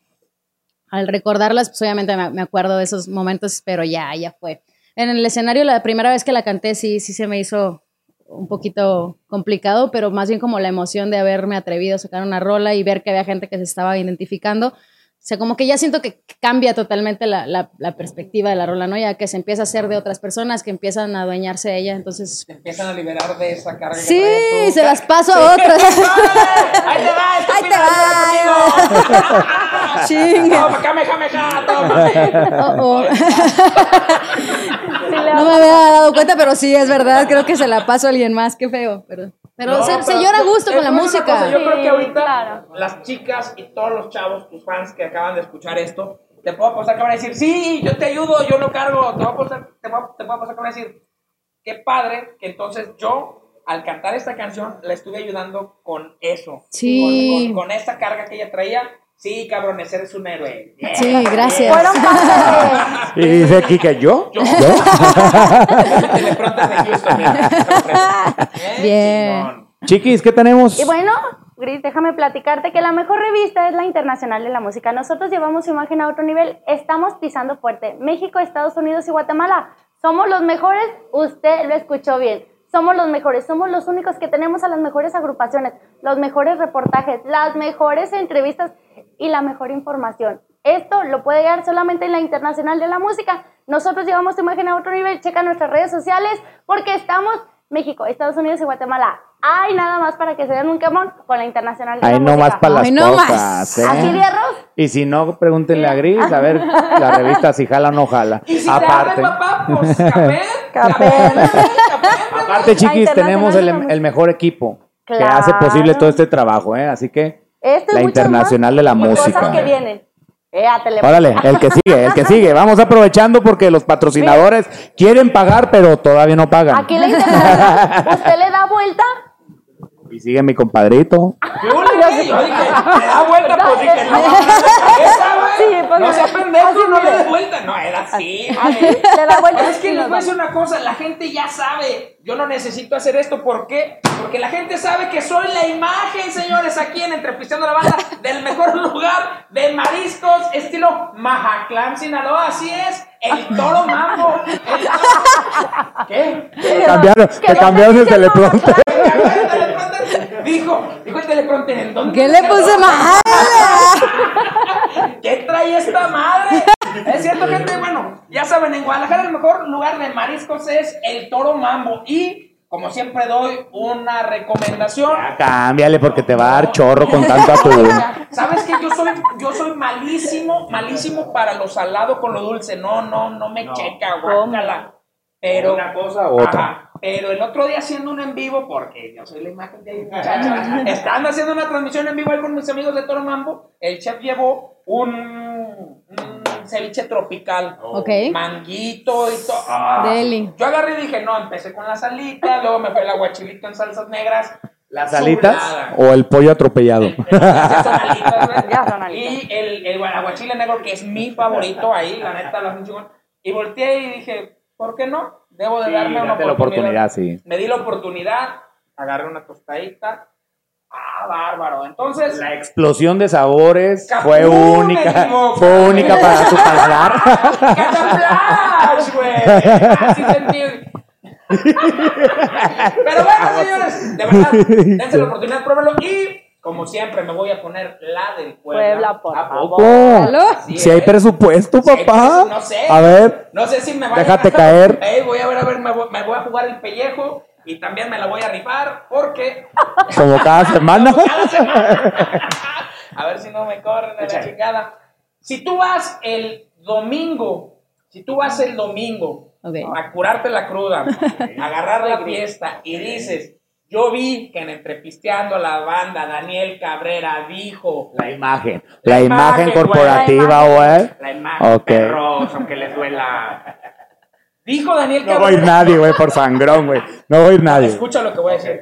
Al recordarlas, pues obviamente me, acuerdo de esos momentos, pero ya, ya fue. En el escenario, la primera vez que la canté, sí, sí se me hizo un poquito complicado, pero más bien como la emoción de haberme atrevido a sacar una rola y ver que había gente que se estaba identificando. O sea, como que ya siento que cambia totalmente la, la- la perspectiva de la rola, ¿no? Ya que se empieza a hacer de otras personas que empiezan a adueñarse de ella, entonces... Te empiezan a liberar de esa carga que Sí, tú. se las paso a otras. ¡Ahí te va! Ahí te va! Chinga. ¡Toma, kamehameha! ¡Toma! Oh, oh. No me había dado cuenta, pero sí, es verdad. Creo que se la paso a alguien más. Qué feo. Pero, pero No, se, se pero llora a yo- gusto con la música. cosa, Yo creo que Sí, ahorita claro. las chicas y todos los chavos, tus fans que acaban de escuchar esto, te puedo apostar que van a decir, sí, yo te ayudo, yo lo cargo. Te puedo apostar, te puedo, te puedo apostar que van a decir, qué padre que entonces yo, al cantar esta canción, la estuve ayudando con eso. Sí. Con, con, con esa carga que ella traía. Sí, cabrones, eres un héroe. Yeah. Sí, gracias. Fueron parte Y dice Kike, ¿yo? Yo. De Houston, mira. Bien. Chiquis, ¿qué tenemos? Y bueno, Gris, déjame platicarte que la mejor revista es la Internacional de la Música. Nosotros llevamos su imagen a otro nivel. Estamos pisando fuerte. México, Estados Unidos y Guatemala. Somos los mejores. Usted lo escuchó bien. Somos los mejores. Somos los únicos que tenemos a las mejores agrupaciones, los mejores reportajes, las mejores entrevistas y la mejor información. Esto lo puede llegar solamente en la Internacional de la Música. Nosotros llevamos tu imagen a otro nivel. Checa nuestras redes sociales porque estamos México, Estados Unidos y Guatemala. Hay nada más para que se den un quemón con la Internacional de Ahí la no más Música. para las Ay, no más. cosas, ¿eh? Así de arroz. Y si no, pregúntenle a Gris, a ver la revista si jala o no jala. Y si Aparte, papá, pues capé. Capé. aparte, chiquis, tenemos el, el mejor equipo que Claro. hace posible todo este trabajo, ¿eh? Así que Esto y la Internacional más, de la y Música. Cosas que vienen. Fíjatele. Órale, el que sigue, el que sigue. Vamos aprovechando porque los patrocinadores quieren pagar, pero todavía no pagan. Aquí la Internacional, usted le da vuelta. Y sigue mi compadrito. Yo le da vuelta, pues dije, no. Sí, pues, no se sea pendejo, Así, no le des vuelta. No, era así. Así, le da vuelta. Es que les nos voy a decir una cosa, la gente ya sabe. Yo no necesito hacer esto, ¿por qué? Porque la gente sabe que soy la imagen, señores, aquí en Entrepisteando la Banda, del mejor lugar de mariscos, estilo Majatlán, Sinaloa. Así es, el toro mambo. El- ¿Qué? Cambiaron, Que te cambiaron el te teleprompter. El teleprompter Dijo, dijo el teleprompter, ¿en dónde? ¿Qué le puse más? ¿Qué trae esta madre? Es cierto, gente. Bueno, ya saben, en Guadalajara el mejor lugar de mariscos es el Toro Mambo. Y, como siempre, doy una recomendación. Ya cámbiale porque te va a dar chorro con tanto atún. ¿Sabes que yo soy, yo soy malísimo, malísimo para lo salado con lo dulce? No, no, no me checa, guácala. Pero. Una cosa u otra. Ajá. Pero el otro día haciendo un en vivo, porque yo soy la imagen de ahí, muchacha, estando haciendo una transmisión en vivo ahí con mis amigos de Toro Mambo, el chef llevó un, un ceviche tropical. Ok. Manguito y todo. Ah. Deli. Yo agarré y dije, no, empecé con las alitas, luego me fue el aguachilito en salsas negras. ¿Las alitas o el pollo atropellado? Alitas. Y el, el aguachile negro, que es mi favorito ahí, la neta, lo hacen chingón. Y volteé y dije, ¿por qué no? Debo de Sí, darme una oportunidad. oportunidad, sí. Me di la oportunidad, agarré una tostadita. Ah, bárbaro. Entonces, La explosión de sabores Capú, fue única, fue única para tu paladar. ¡Cataflash, güey! Así sentí. Pero bueno, señores, de verdad, dense la oportunidad, pruébenlo. Y, como siempre, me voy a poner la del Puebla. Puebla, por ¿A poco? Oh, si hay es. presupuesto, papá. presu- no sé. A ver, No sé si me va Déjate caer. Ey, voy a ver, a ver, me voy, me voy a jugar el pellejo y también me la voy a rifar porque como cada semana. cada semana. A ver si no me corren de la chingada. Si tú vas el domingo, si tú vas el domingo a curarte la cruda, a agarrar la fiesta y dices, yo vi que en Entrepisteando la banda Daniel Cabrera dijo La imagen, la La imagen imagen, corporativa, güey. la imagen Ok. perros, aunque les duela. Dijo Daniel No Cabrera. va a ir nadie, güey, por sangrón, güey. No va a ir nadie. Escucha lo que voy a decir.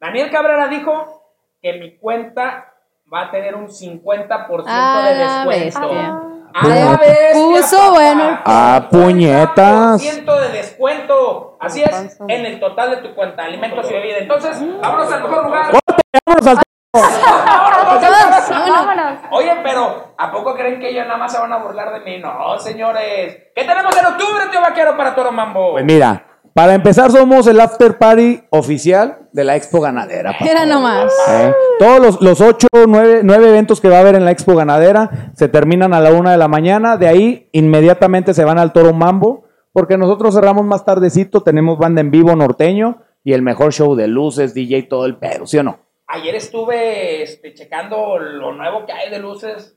Daniel Cabrera dijo que mi cuenta va a tener un 50% Ah, de la descuento. Bestia. A la bestia, Puso papá. bueno el- Ah, puñetas. 50% de descuento. Así es, en el total de tu cuenta, alimentos y bebida. Entonces, vámonos al mejor lugar. Vámonos al Vámonos. Vámonos. Oye, pero ¿a poco creen que ellos nada más se van a burlar de mí? No, señores. ¿Qué tenemos en octubre, tío vaquero, para Toro Mambo? Pues mira, para empezar somos el after party oficial de la Expo Ganadera. papá. Era nomás. ¿Eh? Todos los, los ocho, nueve, nueve eventos que va a haber en la Expo Ganadera se terminan a la una de la mañana. De ahí inmediatamente se van al Toro Mambo, porque nosotros cerramos más tardecito, tenemos banda en vivo norteño y el mejor show de luces, DJ, todo el pedo, ¿sí o no? Ayer estuve este, checando lo nuevo que hay de luces.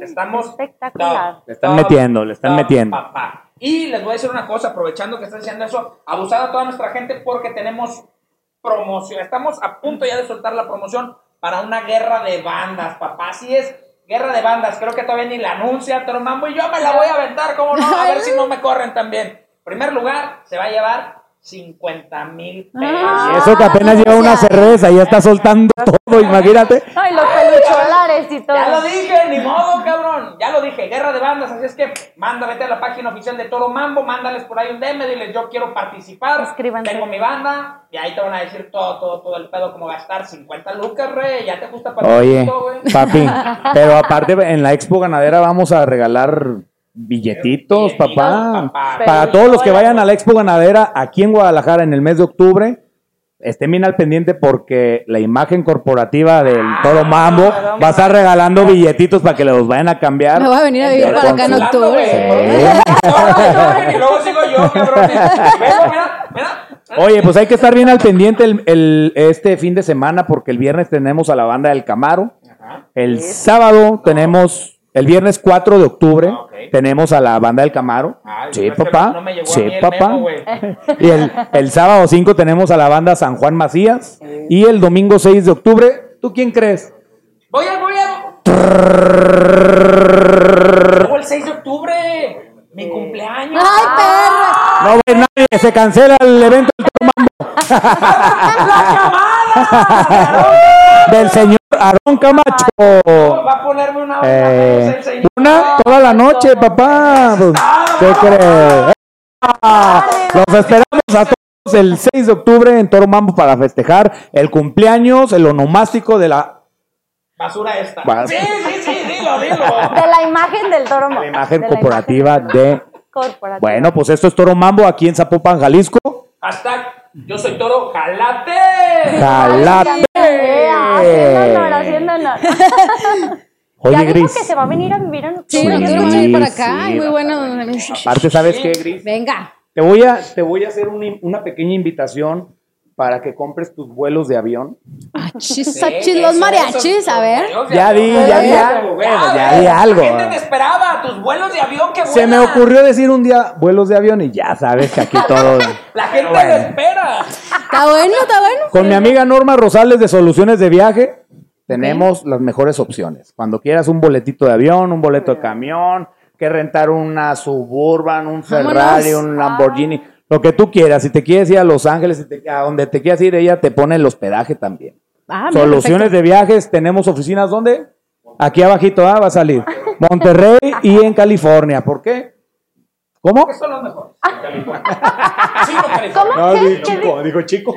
Estamos. Espectacular. Le están metiendo, le están metiendo. papá. Y les voy a decir una cosa, aprovechando que están diciendo eso, abusado a toda nuestra gente porque tenemos promoción. Estamos a punto ya de soltar la promoción para una guerra de bandas, papá. Así es, guerra de bandas. Creo que todavía ni la anuncia Toro Mambo y yo me la voy a aventar, ¿cómo no? A ver si no me corren también. Primer lugar, se va a llevar 50 mil pesos. Y eso que apenas lleva una cerveza y ya está soltando todo, imagínate. Ay, los pelucholares y todo. Ya lo dije, ni modo, cabrón. Lo dije, guerra de bandas. Así es que manda, vete a la página oficial de Toro Mambo, mándales por ahí un DM, diles yo quiero participar. Escríbanse. Tengo mi banda y ahí te van a decir todo, todo, todo el pedo, cómo gastar 50 lucas, rey. Ya te gusta para Oye, güey. papi, pero aparte en la Expo Ganadera vamos a regalar billetitos, Billetitos, papá. papá. Para todos los que vayan a la Expo Ganadera aquí en Guadalajara en el mes de octubre, estén bien al pendiente porque la imagen corporativa del Ah, Toro Mambo va a estar regalando billetitos para que los vayan a cambiar. Me voy a venir a vivir para acá en octubre. güey. Y luego sigo yo, cabrón. Vengo, mira, mira. Oye, pues hay que estar bien al pendiente el, el- este fin de semana porque el viernes tenemos a la banda del Camaro. Ajá. El sábado tenemos, el viernes 4 de octubre, Ah, ok. tenemos a la banda del Camaro. Ay, sí, papá. no- me llegó a sí, mí el papá. memo, y el, el sábado 5 tenemos a la banda San Juan Macías. Y el domingo 6 de octubre, ¿tú quién crees? Voy a, voy a. El 6 de octubre, mi cumpleaños. ¡Ay, perra! No va a ir nadie, se cancela el evento del Toro Mambo. del señor Aarón Camacho. Va a ponerme una Eh, el señor. una, toda la noche, papá. ¿Qué crees? Los esperamos a todos el 6 de octubre en Toro Mambo para festejar el cumpleaños, el onomástico de la, Basura esta. Bas- Sí, sí, sí, dilo, dilo. De la imagen del toro. la imagen de la corporativa de... corporativa. Bueno, pues esto es Toro Mambo aquí en Zapopan, Jalisco. Hashtag, yo soy toro, jalate. ¡Jalate! Haciendo honor, haciendo honor. Oye, ya dijo Gris. que se va a venir a vivir en Sí, Sí, no quiero venir para acá. sí. Muy bueno. Aparte, ¿sabes qué, Gris? Venga. Te voy a, te voy a hacer una, una pequeña invitación para que compres tus vuelos de avión. Achis, Sí, achis, los mariachis, a ver. Ya di, ya di algo, bueno, ya di algo. La gente te esperaba, tus vuelos de avión, qué Se me ocurrió decir un día vuelos de avión y ya sabes que aquí todo. La gente Bueno. lo espera. Está bueno, está bueno. Con mi amiga Norma Rosales de Soluciones de Viaje, tenemos las mejores opciones. Cuando quieras un boletito de avión, un boleto de camión, que rentar una Suburban, un Ferrari, Vámonos. un Lamborghini, lo que tú quieras. Si te quieres ir a Los Ángeles, si te- a donde te quieras ir, ella te pone el hospedaje también. Ah, Soluciones de viajes, tenemos oficinas ¿dónde? Aquí abajito, ah, va a salir. Monterrey y en California. ¿Por qué? ¿Cómo? Que son los mejores. California. ¿Cómo? No, ¿Qué? dijo ¿Qué? chico, dijo chico.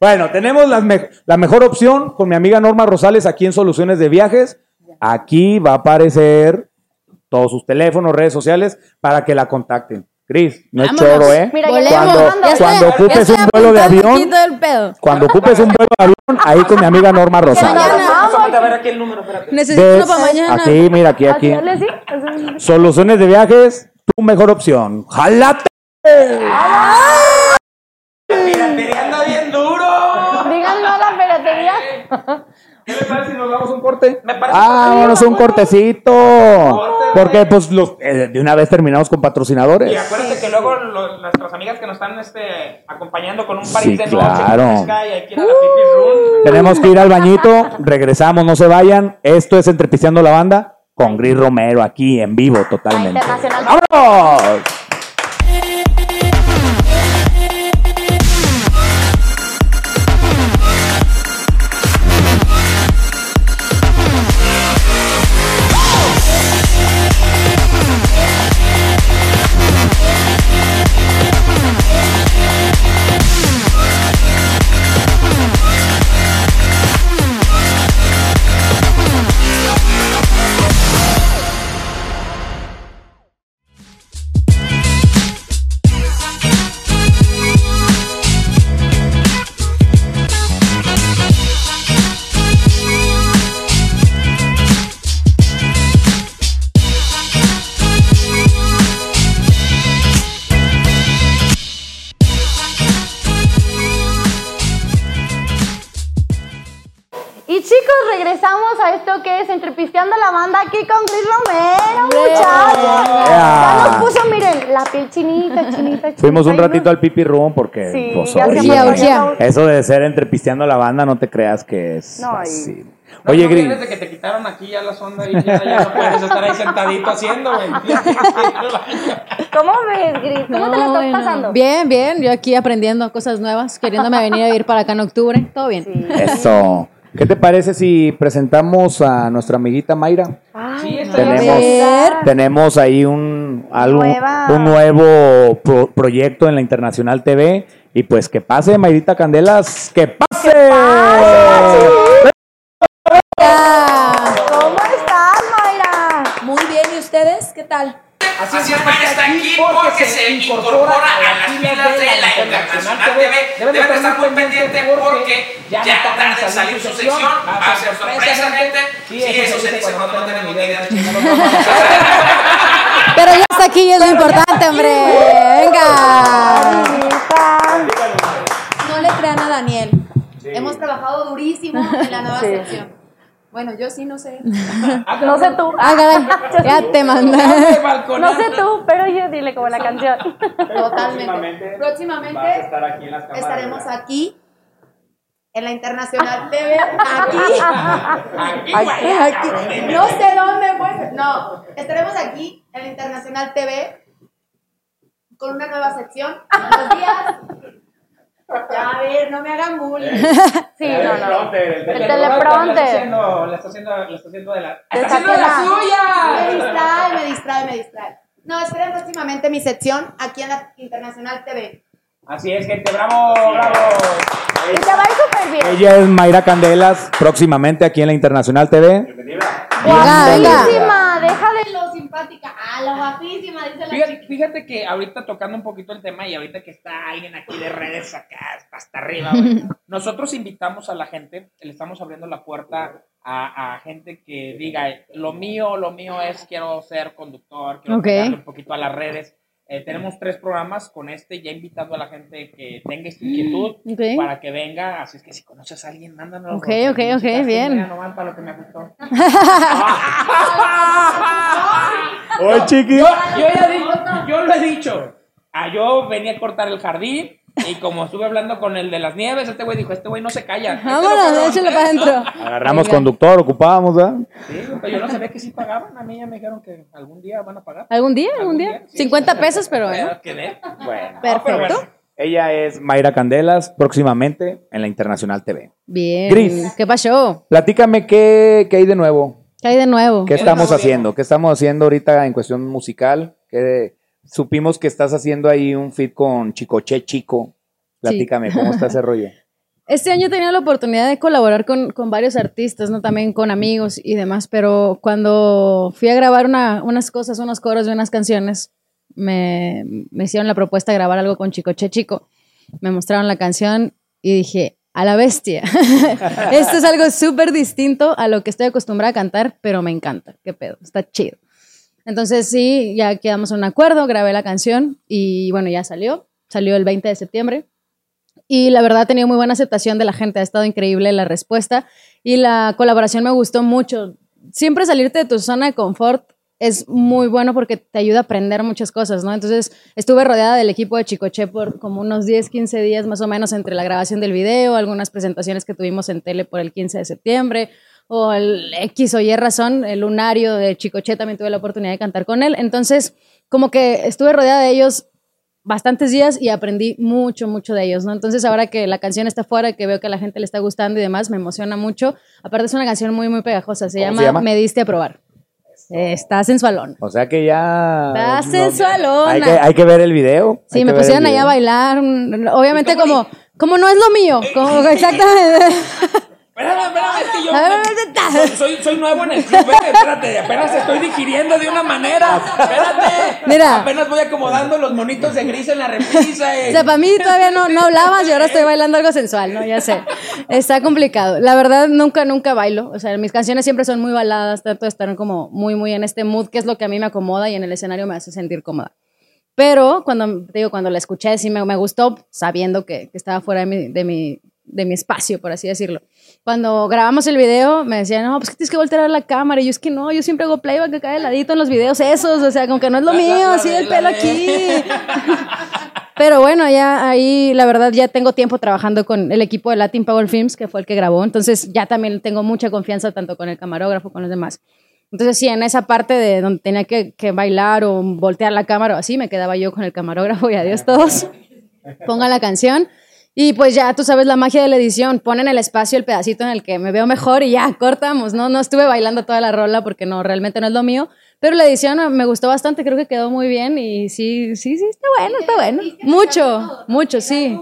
bueno, tenemos me- la mejor opción con mi amiga Norma Rosales aquí en Soluciones de Viajes. Aquí va a aparecer todos sus teléfonos, redes sociales para que la contacten. Cris, no es choro, ¿eh? Mira. Cuando, cuando ocupes un vuelo de avión, cuando ocupes un vuelo de avión, ahí con mi amiga Norma Rosales. mañana. Vamos a ver aquí el número, espérate. Necesito para mañana. Aquí, mira, aquí, aquí. Soluciones de Viajes, tu mejor opción. ¡Jalate! La piratería anda bien duro. Díganlo a la piratería. ¿Qué le parece si nos damos un corte? Me parece Ah, vámonos un cortecito. Corte, Porque pues los, eh, de una vez terminamos con patrocinadores. Y acuérdate que luego lo- nuestras amigas que nos están este, acompañando con un Sí, París de noche, claro. hay que ir a la Room. Tenemos que ir al bañito, regresamos, no se vayan. Esto es Entrepisteando la Banda con Gris Romero aquí en vivo totalmente. ¡Vámonos! Entrepisteando la Banda aquí con Gris Romero, muchachos. Ya nos puso, miren, la piel chinita, chinita, chinita. Fuimos un no- ratito al Pipi Room porque Sí, pues, ya eso de ser entrepisteando la banda no te creas que es No, fácil. No, Oye, no Gris, vienes de que te quitaron aquí ya la sonda y ya, ya no puedes estar ahí sentadito haciendo, güey. ¿Cómo ves, Gris? ¿Cómo te la No, estás bueno. pasando? Bien, bien. Yo aquí aprendiendo cosas nuevas, queriéndome venir a vivir para acá en octubre. Todo bien. Sí. eso. ¿Qué te parece si presentamos a nuestra amiguita Mayra? Ay, Tenemos-. Tenemos ahí un, algo, Nueva. un nuevo pro- proyecto en la Internacional TV. Y pues que pase, Mayrita Candelas, que pase. Ya. ¿Cómo estás, Mayra? Muy bien, ¿y ustedes? ¿Qué tal? Así es, Mayra está aquí porque se incorpora a las filas de la Internacional TV. Deben de estar muy pendientes porque ya tarda en salir su sección. Va a ser sorpresa, gente. Sí, eso se dice cuando no tenemos ni idea de. Pero ya está aquí y es lo importante, hombre. Venga. No le crean a Daniel. Hemos trabajado durísimo en la nueva sección. Bueno, yo sí no sé. No sé tú. Ah. Ya te mandé. No sé tú, pero yo dile como la canción. Totalmente. Próximamente estaremos aquí en la Internacional TV. Aquí. Aquí. No sé dónde, pues. No, estaremos aquí en la Internacional TV con una nueva sección. Los días. Ya, a ver, no me hagan bullying. Sí, no, no. El Le teleprompter. está haciendo, le está haciendo, le está haciendo de la. Te ¡Está haciendo de la saqué la- suya! No, esperen próximamente mi sección aquí en la Internacional TV. Así es, gente, bravo, bravo. Y te va a ir súper bien. Ella es Mayra Candelas, próximamente aquí en la Internacional TV. Bienvenida. Guapísima, deja de Lo simpática. Ah, lo guapísima, dice la Fíjate, fíjate que ahorita tocando un poquito el tema y ahorita que está alguien aquí de redes acá hasta arriba, güey, nosotros invitamos a la gente, le estamos abriendo la puerta a, a gente que diga, lo mío, lo mío es quiero ser conductor, quiero Ok. pegarle un poquito a las redes. Eh, tenemos tres programas con este, ya he invitado a la gente que tenga esta inquietud Ok. para que venga, así es que si conoces a alguien, mándanos. Ok, ok, ok, bien. Nomás para lo que me gustó. Oye, chiqui. Yo, yo ya di- yo lo he dicho. Ah, yo venía a cortar el jardín y como estuve hablando con el de las nieves, este güey dijo, este güey no se calla. Este Vámonos, cabrón". échale para adentro. Agarramos conductor, ocupábamos, ¿verdad? Sí, pero yo no sabía que sí pagaban. A mí ya me dijeron que algún día van a pagar. ¿Algún día? ¿Algún día? sí. 50 pesos, pero quedé. Bueno. Perfecto. Ella es Mayra Candelas, próximamente en la Internacional TV. Bien. Gris. ¿Qué pasó? Platícame qué, qué hay de nuevo. ¿Qué hay de nuevo? ¿Qué ¿Qué estamos nuevo, haciendo? ¿Qué estamos haciendo ahorita en cuestión musical? ¿Qué- supimos que estás haciendo ahí un feed con Chicoche Chico. Platícame, ¿cómo está ese rollo? Este año he tenido la oportunidad de colaborar con, con varios artistas, ¿no? También con amigos y demás, pero cuando fui a grabar una- unas cosas, unos coros de unas canciones, me, me hicieron la propuesta de grabar algo con Chicoche Chico. Me mostraron la canción y dije, a la bestia. Esto es algo súper distinto a lo que estoy acostumbrada a cantar, pero me encanta. ¿Qué pedo? Está chido. Entonces sí, ya quedamos en un acuerdo, grabé la canción y bueno, ya salió. Salió el 20 de septiembre. Y la verdad ha tenido muy buena aceptación de la gente, ha estado increíble la respuesta y la colaboración me gustó mucho. Siempre salirte de tu zona de confort es muy bueno porque te ayuda a aprender muchas cosas, ¿no? Entonces estuve rodeada del equipo de Chicoche por como unos 10, 15 días más o menos entre la grabación del video, algunas presentaciones que tuvimos en tele por el 15 de septiembre o el X o Y razón, el lunario de Chicoche también tuve la oportunidad de cantar con él. Entonces como que estuve rodeada de ellos bastantes días y aprendí mucho, mucho de ellos, ¿no? Entonces ahora que la canción está fuera, que veo que a la gente le está gustando y demás, me emociona mucho. Aparte es una canción muy, muy pegajosa, se, ¿Cómo llama, se llama? Me diste a probar. Eh, Está sensualón. O sea que ya... Está no- sensualona. hay, que, hay que ver el video. Sí, me pusieron allá a bailar, obviamente ¿Y cómo como, como no es lo mío, como exactamente. Espérame, espérame, es que yo soy, soy, soy nuevo en el club, eh, espérate, apenas estoy digiriendo de una manera, espérate. Mira. Apenas voy acomodando los monitos de gris en la repisa. eh. O sea, para mí todavía no, no hablabas y ahora estoy bailando algo sensual, ¿no? Ya sé. Está complicado. La verdad, nunca, nunca bailo. O sea, mis canciones siempre son muy baladas. Trato de estar como muy, muy en este mood, que es lo que a mí me acomoda y en el escenario me hace sentir cómoda. Pero cuando, te digo, cuando la escuché, sí me, me gustó, sabiendo que, que estaba fuera de mi, de, mi, de mi espacio, por así decirlo. Cuando grabamos el video, me decían, no, pues que tienes que voltear a la cámara. Y yo, es que no, yo siempre hago playback acá de ladito en los videos esos. O sea, como que no es lo La- mío, la así el pelo aquí. Pero bueno, ya ahí la verdad ya tengo tiempo trabajando con el equipo de Latin Power Films, que fue el que grabó. Entonces ya también tengo mucha confianza tanto con el camarógrafo, con los demás. Entonces sí, en esa parte de donde tenía que, que bailar o voltear la cámara o así, me quedaba yo con el camarógrafo y adiós todos. Pongan la canción. Y pues ya tú sabes la magia de la edición, ponen el espacio, el pedacito en el que me veo mejor y ya, cortamos, ¿no? No estuve bailando toda la rola porque no, realmente no es lo mío, pero la edición me gustó bastante, creo que quedó muy bien y sí, sí, sí, está bueno, está bueno. Mucho, mucho, sí.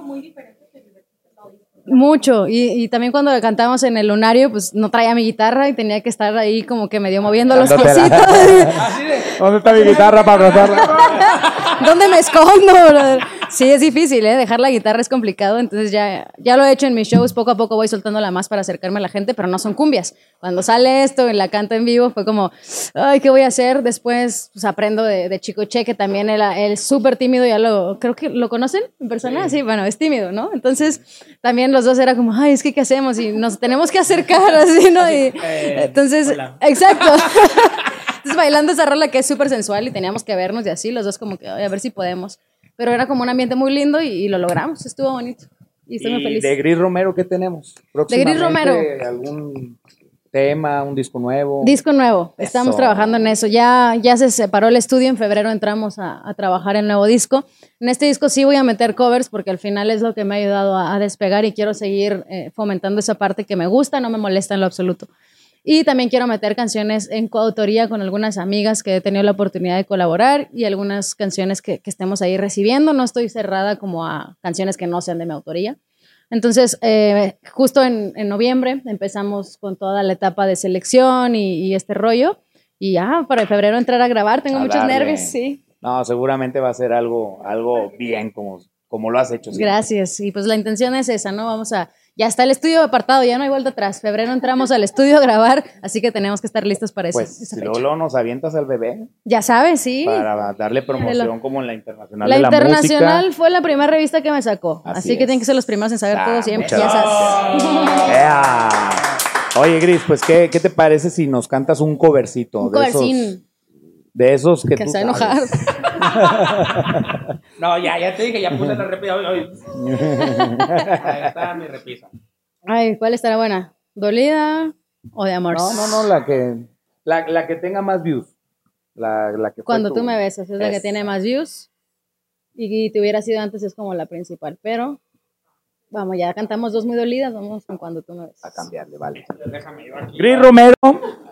Mucho. Y, y también cuando cantamos en el lunario, pues no traía mi guitarra y tenía que estar ahí como que medio moviendo los cositos. ¿Dónde está mi guitarra para abrazarla? ¿Dónde me escondo, brother? Sí, es difícil, ¿eh? Dejar la guitarra es complicado, entonces ya, ya lo he hecho en mis shows, poco a poco voy soltándola más para acercarme a la gente, pero no son cumbias. Cuando sale esto y la canto en vivo fue como, ay, ¿qué voy a hacer? Después pues, aprendo de, de Chico Che, que también era él súper tímido, ya lo, creo que lo conocen en persona, sí. bueno, es tímido, ¿no? Entonces también los dos era como, ay, es que ¿qué hacemos? Y nos tenemos que acercar, así, ¿no? Y, eh, entonces, hola. exacto. Entonces bailando esa rola que es súper sensual y teníamos que vernos y así, los dos como que, "Ay, a ver si podemos. Pero era como un ambiente muy lindo y, y lo logramos, estuvo bonito. Y estoy muy ¿Y feliz. de Gris Romero qué tenemos? Gris Romero. ¿Algún tema, un disco nuevo? Disco nuevo, estamos trabajando en eso. Ya, ya se separó el estudio, en febrero entramos a, a trabajar en nuevo disco. En este disco sí voy a meter covers porque al final es lo que me ha ayudado a, a despegar y quiero seguir eh, fomentando esa parte que me gusta, no me molesta en lo absoluto. Y también quiero meter canciones en coautoría con algunas amigas que he tenido la oportunidad de colaborar y algunas canciones que, que estemos ahí recibiendo. No estoy cerrada como a canciones que no sean de mi autoría. Entonces, eh, justo en, en noviembre empezamos con toda la etapa de selección y, y este rollo. Y ya, para febrero entrar a grabar, tengo A muchos darle. nervios, sí. No, seguramente va a ser algo, algo bien como, como lo has hecho. siempre. Gracias. Y pues la intención es esa, ¿no? Vamos a. Ya está el estudio apartado, ya no hay vuelta atrás. Febrero entramos al estudio a grabar, así que tenemos que estar listos para eso. Pues, esa y fecha. luego, luego nos avientas al bebé Ya sabes, sí. para darle promoción lo- como en la internacional La de la internacional música. fue la primera revista que me sacó. Así Así, que tienen que ser los primeros en saber Ah, todo siempre. muchas Ya sabes. ¡Ea! Oye, Gris, pues, ¿qué, ¿qué te parece si nos cantas un covercito? Un de esos. De esos que, Que tú se sabes? No, ya, ya te dije, ya puse la repisa. Hoy, hoy. Ahí está mi repisa. Ay, ¿cuál estará buena? ¿Dolida o de amor? No, no, no, la que, la, la que tenga más views. La, la que Cuando tu- tú me besas, es la que Es- tiene más views. Y, te hubiera sido antes, es como la principal. Pero, vamos, ya cantamos dos muy dolidas, vamos con cuando tú me besas. A cambiarle, vale. Déjame yo aquí. Gris Romero,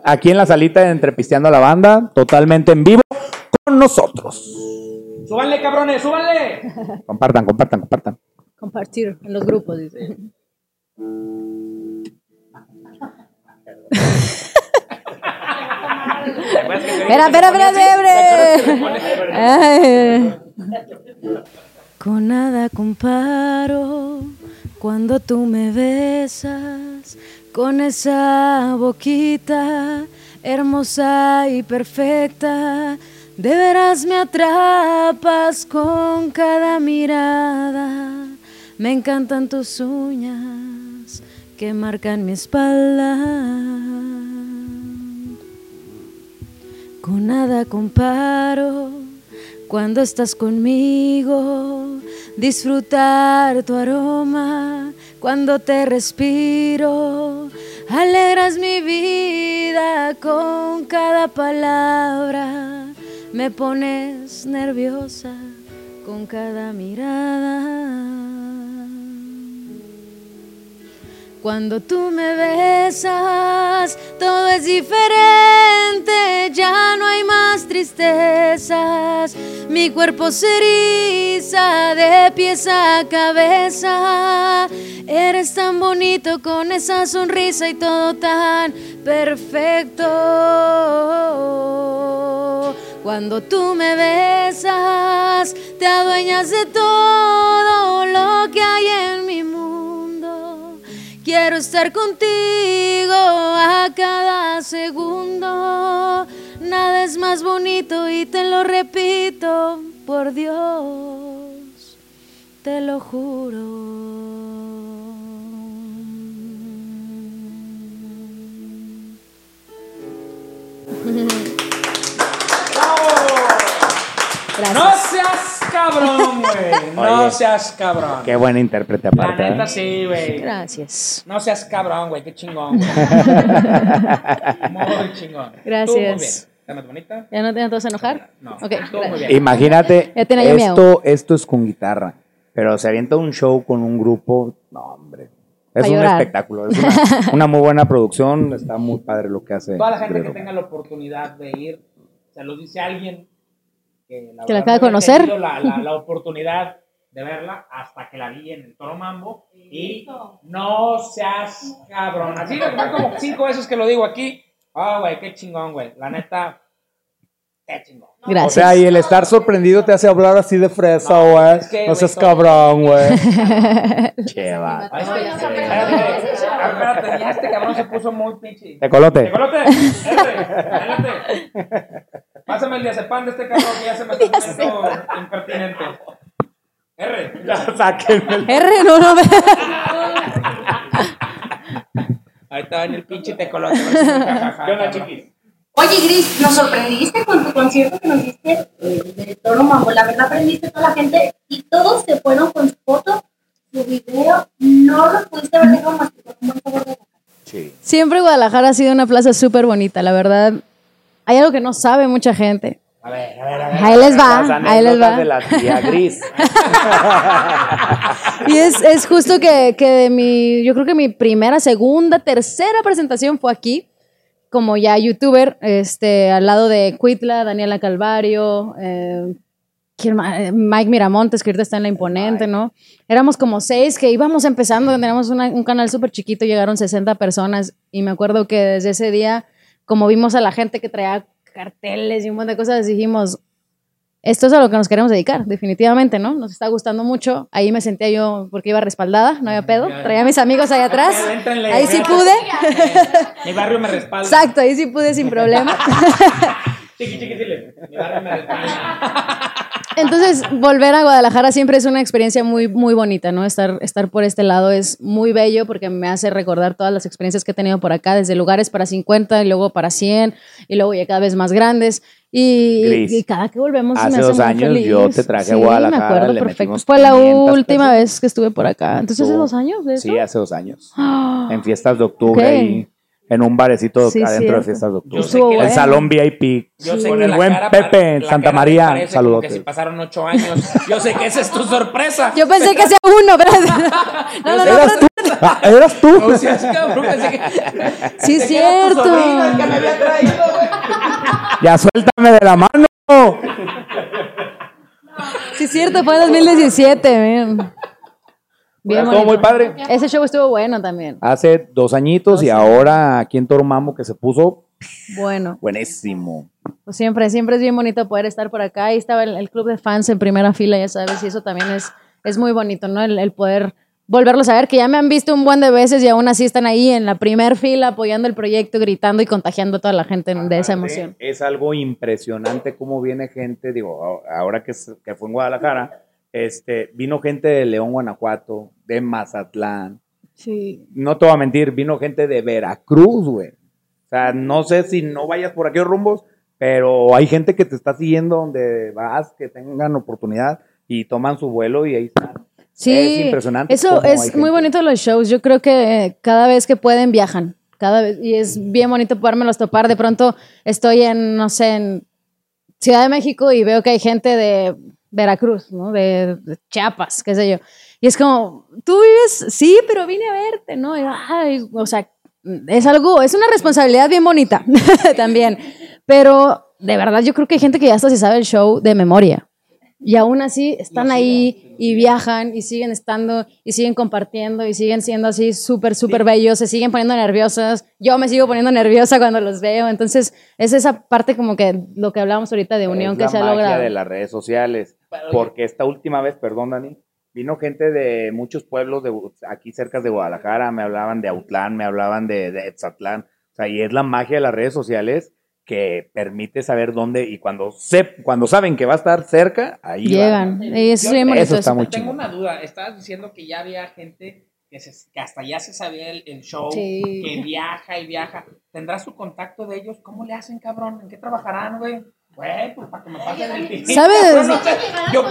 aquí en la salita de Entrepisteando a la Banda, totalmente en vivo con nosotros. ¡Súbanle, cabrones, súbanle! Compartan, compartan, compartan. Compartir en los grupos, dice. Espera, espera, espera. Con nada comparo cuando tú me besas con esa boquita hermosa y perfecta. De veras me atrapas con cada mirada. Me encantan tus uñas que marcan mi espalda. Con nada comparo cuando estás conmigo, disfrutar tu aroma cuando te respiro. Alegras mi vida con cada palabra, me pones nerviosa con cada mirada. Cuando tú me besas, todo es diferente, ya no hay más tristezas. Mi cuerpo se eriza de pies a cabeza. Eres tan bonito con esa sonrisa y todo tan perfecto. Cuando tú me besas, te adueñas de todo lo que hay en mi mundo. Quiero estar contigo a cada segundo. Nada es más bonito y te lo repito, por Dios, te lo juro. No seas cabrón, güey. No Oye. seas cabrón. Qué buen intérprete La aparte. neta ¿eh? sí, güey. Gracias. No seas cabrón, güey. Qué chingón. güey. Muy chingón. Gracias. Estuvo muy bien. ¿Estás más bonita? ¿Ya no te vas a enojar? No. Imagínate, Ya tenía esto, esto es con guitarra, pero se avienta un show con un grupo, no hombre, es un espectáculo, es una, una muy buena producción, está muy padre lo que hace. Toda la gente que tenga la oportunidad de ir, se lo dice alguien que la, Que la acaba de conocer. La, la, la oportunidad de verla hasta que la vi en el Toro Mambo. Y no seas cabrón. Así de va como cinco veces que lo digo aquí. Ah, güey, qué chingón, güey. La neta, Gracias. O sea, y el estar sorprendido te hace hablar así de fresa, güey. es que, no seas cabrón, güey. che, va. Espérate, ya este cabrón se puso muy pinche. Tecolote. ¡Tecolote! ¡Espérate! ¡Espérate! Pásame el diazepam de este cabrón que ya se me está poniendo impertinente. R. Sáquenme. R, no, no, Ahí está en el pinche tecolote. ¿Qué onda, chiquis? Oye, Gris, nos sorprendiste con tu concierto que nos diste eh, de Toro Mambo. La verdad, aprendiste a toda la gente y todos se fueron con su foto, su video. No lo pudiste ver de más que con un buen sabor de boca. Sí. Siempre Guadalajara ha sido una plaza súper bonita, la verdad. Hay algo que no sabe mucha gente. A ver, a ver, a ver. Ahí les va, Las ahí les va. de la tía Gris. Y es, es justo que, que de mi, yo creo que mi primera, segunda, tercera presentación fue aquí. Como ya youtuber, este, al lado de Cuitla, Daniela Calvario, eh. Eh, Mike Miramontes, que ahorita está en la imponente, ¿no? Éramos como seis que íbamos empezando, teníamos una- un canal súper chiquito, llegaron 60 personas y me acuerdo que desde ese día, como vimos a la gente que traía carteles y un montón de cosas, dijimos, esto es a lo que nos queremos dedicar, definitivamente, ¿no? Nos está gustando mucho. Ahí me sentía yo, porque iba respaldada, no había pedo. Traía a mis amigos ahí atrás. Ahí sí pude. Mi barrio me respalda. Exacto, ahí sí pude sin problema. Chiqui, chiqui, dile. Mi barrio me respalda. Entonces, volver a Guadalajara siempre es una experiencia muy, muy bonita, ¿no? Estar, estar por este lado es muy bello porque me hace recordar todas las experiencias que he tenido por acá, desde lugares para 50 y luego para 100 y luego ya cada vez más grandes. Y, Gris, y cada que volvemos hace me hace dos muy años feliz. yo te traje a Sí, Guadalajara, me acuerdo le perfecto. Fue la 500 última personas. vez que estuve por acá. Entonces, ¿hace dos años de eso? Sí, hace dos años. Ah, En fiestas de octubre, Ok. ahí, en un barecito Sí, adentro de fiestas de octubre. Yo sé Estuvo que El bueno. salón VIP. Yo sé Con que el buen Pepe en Santa María. Saludos. que si pasaron ocho años. Yo sé que esa es tu sorpresa. Yo pensé que hacía uno, pero... No, no, no, ¿Eras tú? Ah, ¿Eras tú? O sea, es cabrón, pensé que- sí es pensé que era tu cierto. el que me había traído, güey. Ya suéltame de la mano. Sí es cierto, fue 2017, man. Bien Estuvo muy padre. Ese show estuvo bueno también. Hace dos añitos y ahora aquí en Toromamo que se puso Bueno, buenísimo. pues siempre, siempre es bien bonito poder estar por acá. Ahí estaba el, el club de fans en primera fila, ya sabes, y eso también es, es muy bonito, ¿no? El, el poder volverlos a ver, que ya me han visto un buen de veces y aún así están ahí en la primera fila apoyando el proyecto, gritando y contagiando a toda la gente de esa emoción. Es algo impresionante cómo viene gente, digo, ahora que, que fue en Guadalajara, este, vino gente de León, Guanajuato, de Mazatlán. Sí. No te voy a mentir, vino gente de Veracruz, güey. O sea, no sé si no vayas por aquellos rumbos, pero hay gente que te está siguiendo donde vas, que tengan oportunidad y toman su vuelo y ahí están. Sí, Es impresionante Eso es muy bonito los shows. Yo creo que cada vez que pueden viajan. Cada vez, y es bien bonito podérmelos topar. De pronto estoy en, no sé, en Ciudad de México y veo que hay gente de Veracruz, ¿no? De, de Chiapas, qué sé yo. Y es como, tú vives, sí, pero vine a verte, ¿no? Y, ay, o sea, es algo, es una responsabilidad bien bonita también. Pero de verdad yo creo que hay gente que ya hasta se sabe el show de memoria. Y aún así están ahí y viajan y siguen estando y siguen compartiendo y siguen siendo así súper, súper bellos, se siguen poniendo nerviosas. Yo me sigo poniendo nerviosa cuando los veo. Entonces es esa parte como que lo que hablábamos ahorita de unión es que la se ha magia logrado. de las redes sociales. Porque esta última vez, perdón, Dani, vino gente de muchos pueblos de aquí cerca de Guadalajara, me hablaban de Autlán, me hablaban de, de Etzatlán. O sea, y es la magia de las redes sociales que permite saber dónde y cuando se, cuando saben que va a estar cerca, ahí Llegan. van. Y eso es Yo- eso está muy Tengo una duda. Estabas diciendo que ya había gente que, se- que hasta ya se sabía el, el show, Sí. que viaja y viaja. ¿Tendrás su contacto de ellos? ¿Cómo le hacen, cabrón? ¿En qué trabajarán, güey? Güey, pues para que me pasen el. ¿Sabes? Yo,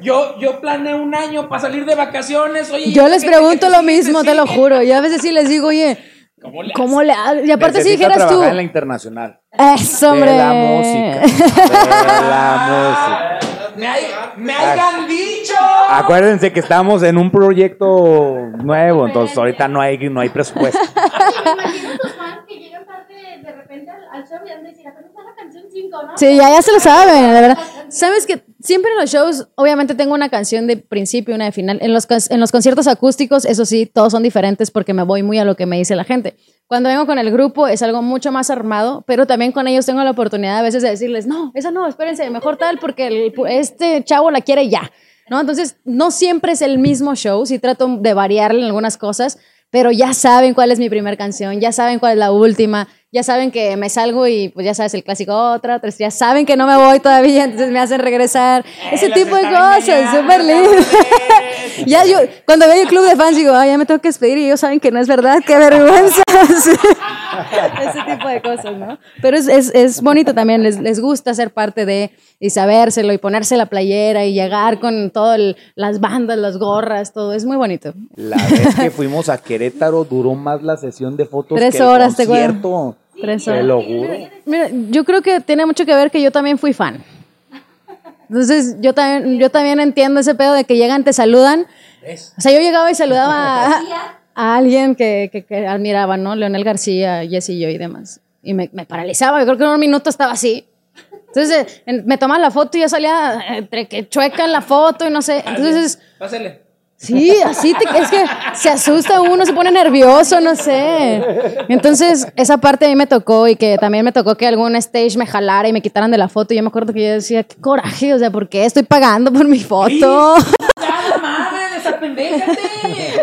yo, yo planeé un año para salir de vacaciones. Oye, Yo les pregunto lo mismo, te lo juro. Y a veces sí les digo, oye, ¿Cómo le ¿cómo le Y aparte si dijeras tú, trabajar en la internacional. eso, hombre. De la música. De la música. Me, hay- me hayan dicho. Acuérdense que estamos en un proyecto nuevo, entonces ahorita no hay, no hay presupuesto. Imagino tus fans que llegan tarde de repente al, al show y han de decir, apenas está la canción 5, ¿no? Sí, ya, ya se lo saben, de verdad. Sabes que siempre en los shows, obviamente tengo una canción de principio y una de final. En los, en los conciertos acústicos, eso sí, todos son diferentes porque me voy muy a lo que me dice la gente. Cuando vengo con el grupo es algo mucho más armado, pero también con ellos tengo la oportunidad a veces de decirles, no, esa no, espérense, mejor tal porque este chavo la quiere ya. ¿no? Entonces, no siempre es el mismo show, sí trato de variarle en algunas cosas, pero ya saben cuál es mi primera canción, ya saben cuál es la última, ya saben que me salgo y pues ya sabes el clásico otra, otra, ya saben que no me voy todavía, entonces me hacen regresar, ese las tipo de cosas, súper lindo. ya yo, cuando veo el club de fans digo, ay, ya me tengo que despedir y ellos saben que no es verdad, qué vergüenza. Ese tipo de cosas, ¿no? Pero es, es, es bonito también, les, les gusta ser parte de y sabérselo y ponerse la playera y llegar con todas las bandas, las gorras, todo, es muy bonito. La vez que fuimos a Querétaro duró más la sesión de fotos Tres que el horas, ¿te acuerdas? concierto. Tres Te horas. lo juro. Mira, yo creo que tiene mucho que ver que yo también fui fan. Entonces, yo también, yo también entiendo ese pedo de que llegan, te saludan. O sea, yo llegaba y saludaba a, a alguien que, que, que admiraba, ¿no? Leonel García, Jessy y yo y demás. y me, me paralizaba. Yo creo que en un minuto estaba así. Entonces eh, en- me toman la foto y ya salía entre que chueca en la foto y no sé. Entonces, Pásale. sí, así te- es que se asusta uno, se pone nervioso, no sé. Entonces, esa parte a mí me tocó y que también me tocó que algún stage me jalara y me quitaran de la foto. Y yo me acuerdo que yo decía, qué coraje, o sea, ¿por qué estoy pagando por mi foto? ¡Ya, no mames! ¡Desapendéjate!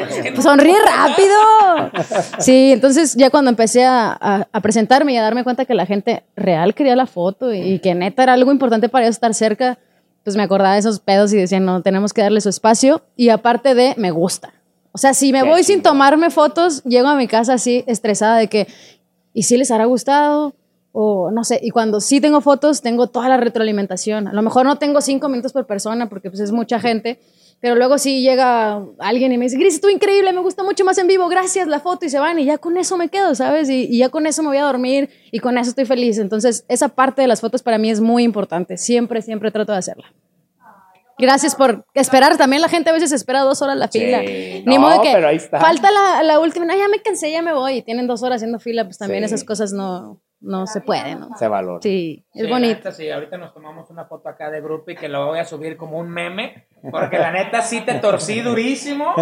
Es que no- Pues sonríe rápido. Sí, entonces ya cuando empecé a, a- a presentarme y a darme cuenta que la gente real quería la foto y, y que neta era algo importante para ellos estar cerca, pues me acordaba de esos pedos y decía, no, tenemos que darle su espacio. Y aparte de, me gusta. O sea, si me voy sin tomarme fotos, llego a mi casa así estresada de que, ¿y si les hará gustado? O no sé, y cuando sí tengo fotos, tengo toda la retroalimentación. A lo mejor no tengo cinco minutos por persona porque pues es mucha gente, pero luego sí llega alguien y me dice, Gris, estuvo increíble, me gusta mucho más en vivo, gracias, la foto, y se van, y ya con eso me quedo, ¿sabes? Y, y ya con eso me voy a dormir, y con eso estoy feliz. Entonces, esa parte de las fotos para mí es muy importante. Siempre, siempre trato de hacerla. Gracias por esperar. También la gente a veces espera dos horas la Sí, fila. no, Ni modo que pero ahí está. falta la, la última. No, ya me cansé, ya me voy. Y tienen dos horas haciendo fila, pues también Sí. esas cosas no, no se pueden, ¿no? Se valora. Sí, es Sí, la bonito. neta, sí, ahorita nos tomamos una foto acá de grupo y que lo voy a subir como un meme, porque la neta sí te torcí durísimo.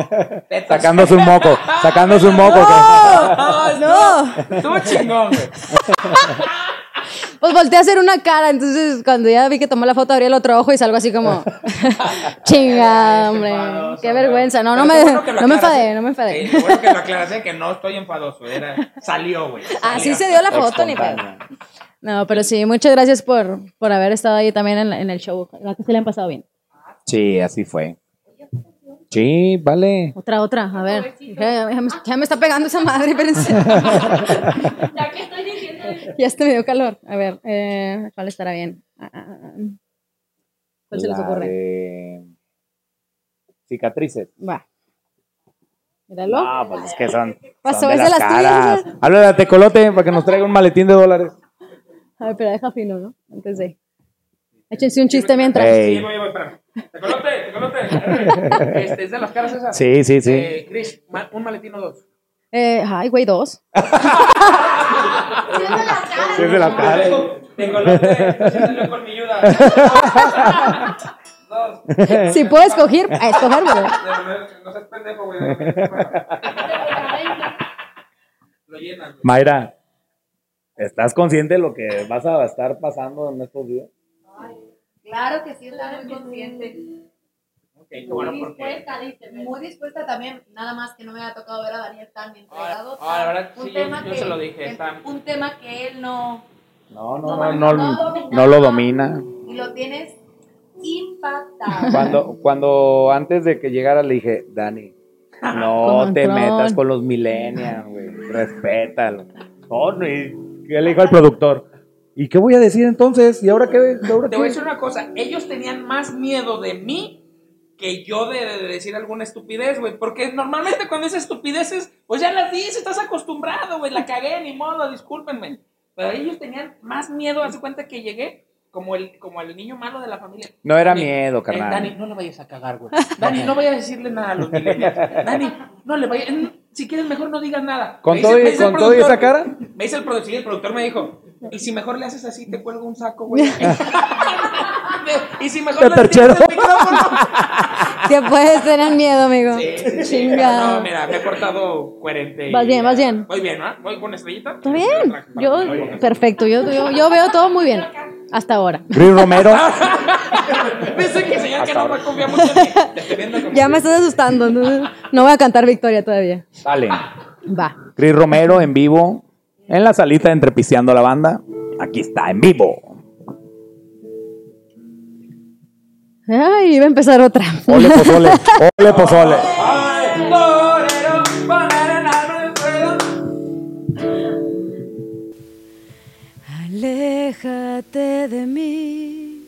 Te torcí- Sacándose un moco, sacándose un moco. No, No. Estuvo chingón, güey. Pues volteé a hacer una cara, entonces cuando ya vi que tomó la foto abrí el otro ojo y salgo así como chinga, hombre, Enfadoso, qué vergüenza. No, no me, bueno no me enfadé, no me enfadé. Sí, bueno que lo aclaraste que no estoy enfadoso, era, salió, güey. Así se dio la foto, ni pedo. No, pero sí, muchas gracias por, por haber estado ahí también en, la- en el show. La que se le han pasado bien. Sí, así fue. Sí, vale. Otra, otra, a ver. Ya, ya me, ya me está pegando esa madre, espérense. Ya que estoy diciendo. ya este me dio calor. A ver, eh, ¿cuál estará bien? Ah, ah, ah. ¿Cuál se les ocurre? de Cicatrices. Va. Míralo. No, pues es que son. Pasó, son de las las caras. tuyas. Háblale a Tecolote para que nos traiga un maletín de dólares. A ver, pero deja fino, ¿no? Antes de. Échense un chiste mientras. Ey. Espérame. Tecolote, tecolote. Este, es de las caras esas. Sí, sí, sí. Eh, Chris, ma- un maletín o dos. Eh, ay, güey, dos. Sí, es de la cara. Tecolote, siéntelo con mi ayuda. Dos. Si puedo escoger, a escoger, güey. No seas pendejo, güey. Lo llenan. güey. Mayra, ¿estás consciente de lo que vas a estar pasando en estos días? Claro que sí, estoy muy consciente. Bueno porque. Dispuesta, dice. Muy dispuesta también, nada más que no me ha tocado ver a Daniel tan entregado. Ah, la verdad, Un sí, tema yo que- se lo dije. Un tema que él no, No, No, no, no, no, no no, domina. no lo domina. y lo tienes impactado. Cuando, cuando antes de que llegara le dije, Dani, no te metas con los millennials, güey. Respétalo. No, no, y ¿qué le dijo al productor? ¿Y qué voy a decir entonces? ¿Y ahora qué? ¿Ahora Te voy a qué? decir una cosa, ellos tenían más miedo de mí que yo de, de decir alguna estupidez, güey, porque normalmente cuando dices estupideces, pues ya las dices, estás acostumbrado, güey, la cagué, ni modo, discúlpenme. Pero ellos tenían más miedo, hace cuenta que llegué como el, como el niño malo de la familia. No era Dani, miedo, eh, carnal. Dani, no le vayas a cagar, güey. Dani, no vayas a decirle nada a los millennials. Dani, no le vayas, si quieres mejor no digas nada. ¿Con todo y- con todo y esa cara? Me dice el productor, sí, el productor me dijo, y si mejor le haces así, te cuelgo un saco, güey. y si mejor le tienes el micrófono. Que puedes tener miedo, amigo. Sí, sí. No, mira, me he portado coherente. y- Vas bien, vas bien. Voy bien, ¿no? Voy con estrellita. Está bien. Yo, perfecto. Yo, yo, yo veo todo muy bien. Hasta ahora. Luis Romero. Dice que señor que no me confía mucho en mí. Te Ya me estás asustando. No, no voy a cantar victoria todavía. Dale. Va. Chris Romero en vivo. En la salita de la banda. Aquí está, en vivo. Ay, iba a empezar otra. Ole pozole. Ole pozole. Aléjate de mí,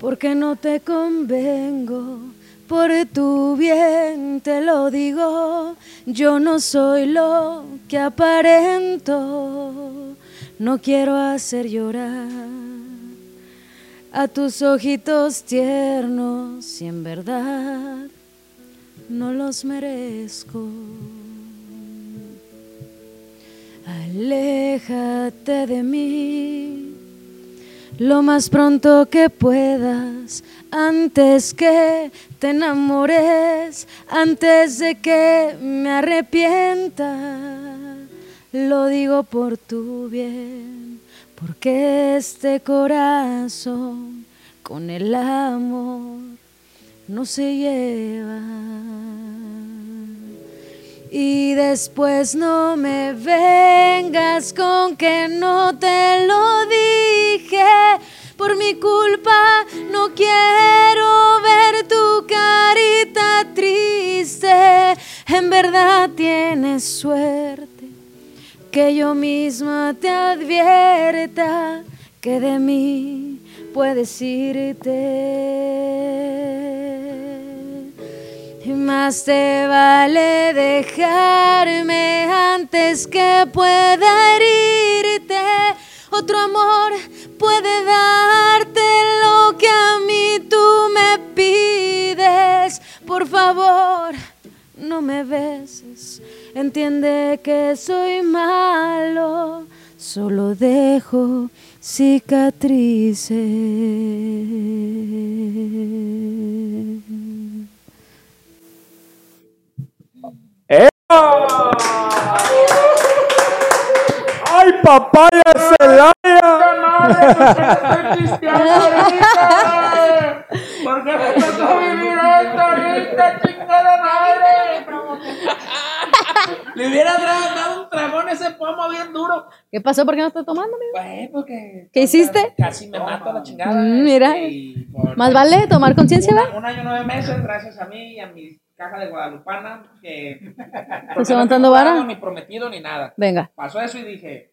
porque no te convengo. Por tu bien te lo digo, yo no soy lo que aparento. No quiero hacer llorar a tus ojitos tiernos, si en verdad no los merezco. Aléjate de mí lo más pronto que puedas, antes que te enamores, antes de que me arrepienta. Lo digo por tu bien, porque este corazón con el amor no se lleva. Y después no me vengas con que no te lo dije. Por mi culpa no quiero ver tu carita triste. En verdad tienes suerte que yo misma te advierta que de mí puedes irte. Más te vale dejarme antes que pueda herirte. Otro amor puede darte lo que a mí tú me pides. Por favor, no me beses. Entiende que soy malo. Solo dejo cicatrices. ¡Ay, papaya Celaya! Ahorita. ¿Por qué me tocó vivir esto ahorita, chingada madre? Le hubiera dado un tragón ese pomo bien duro. ¿Qué pasó? ¿Por qué no estás tomando, amigo? Güey, porque. ¿Qué hiciste? Casi me mato a la chingada. Mm, mira. Más vale tomar conciencia, ¿verdad? Un año nueve meses, gracias a mí y a mi caja de Guadalupana, que. ¿Estás levantando vara? Ni prometido ni nada. Venga. Pasó eso y dije.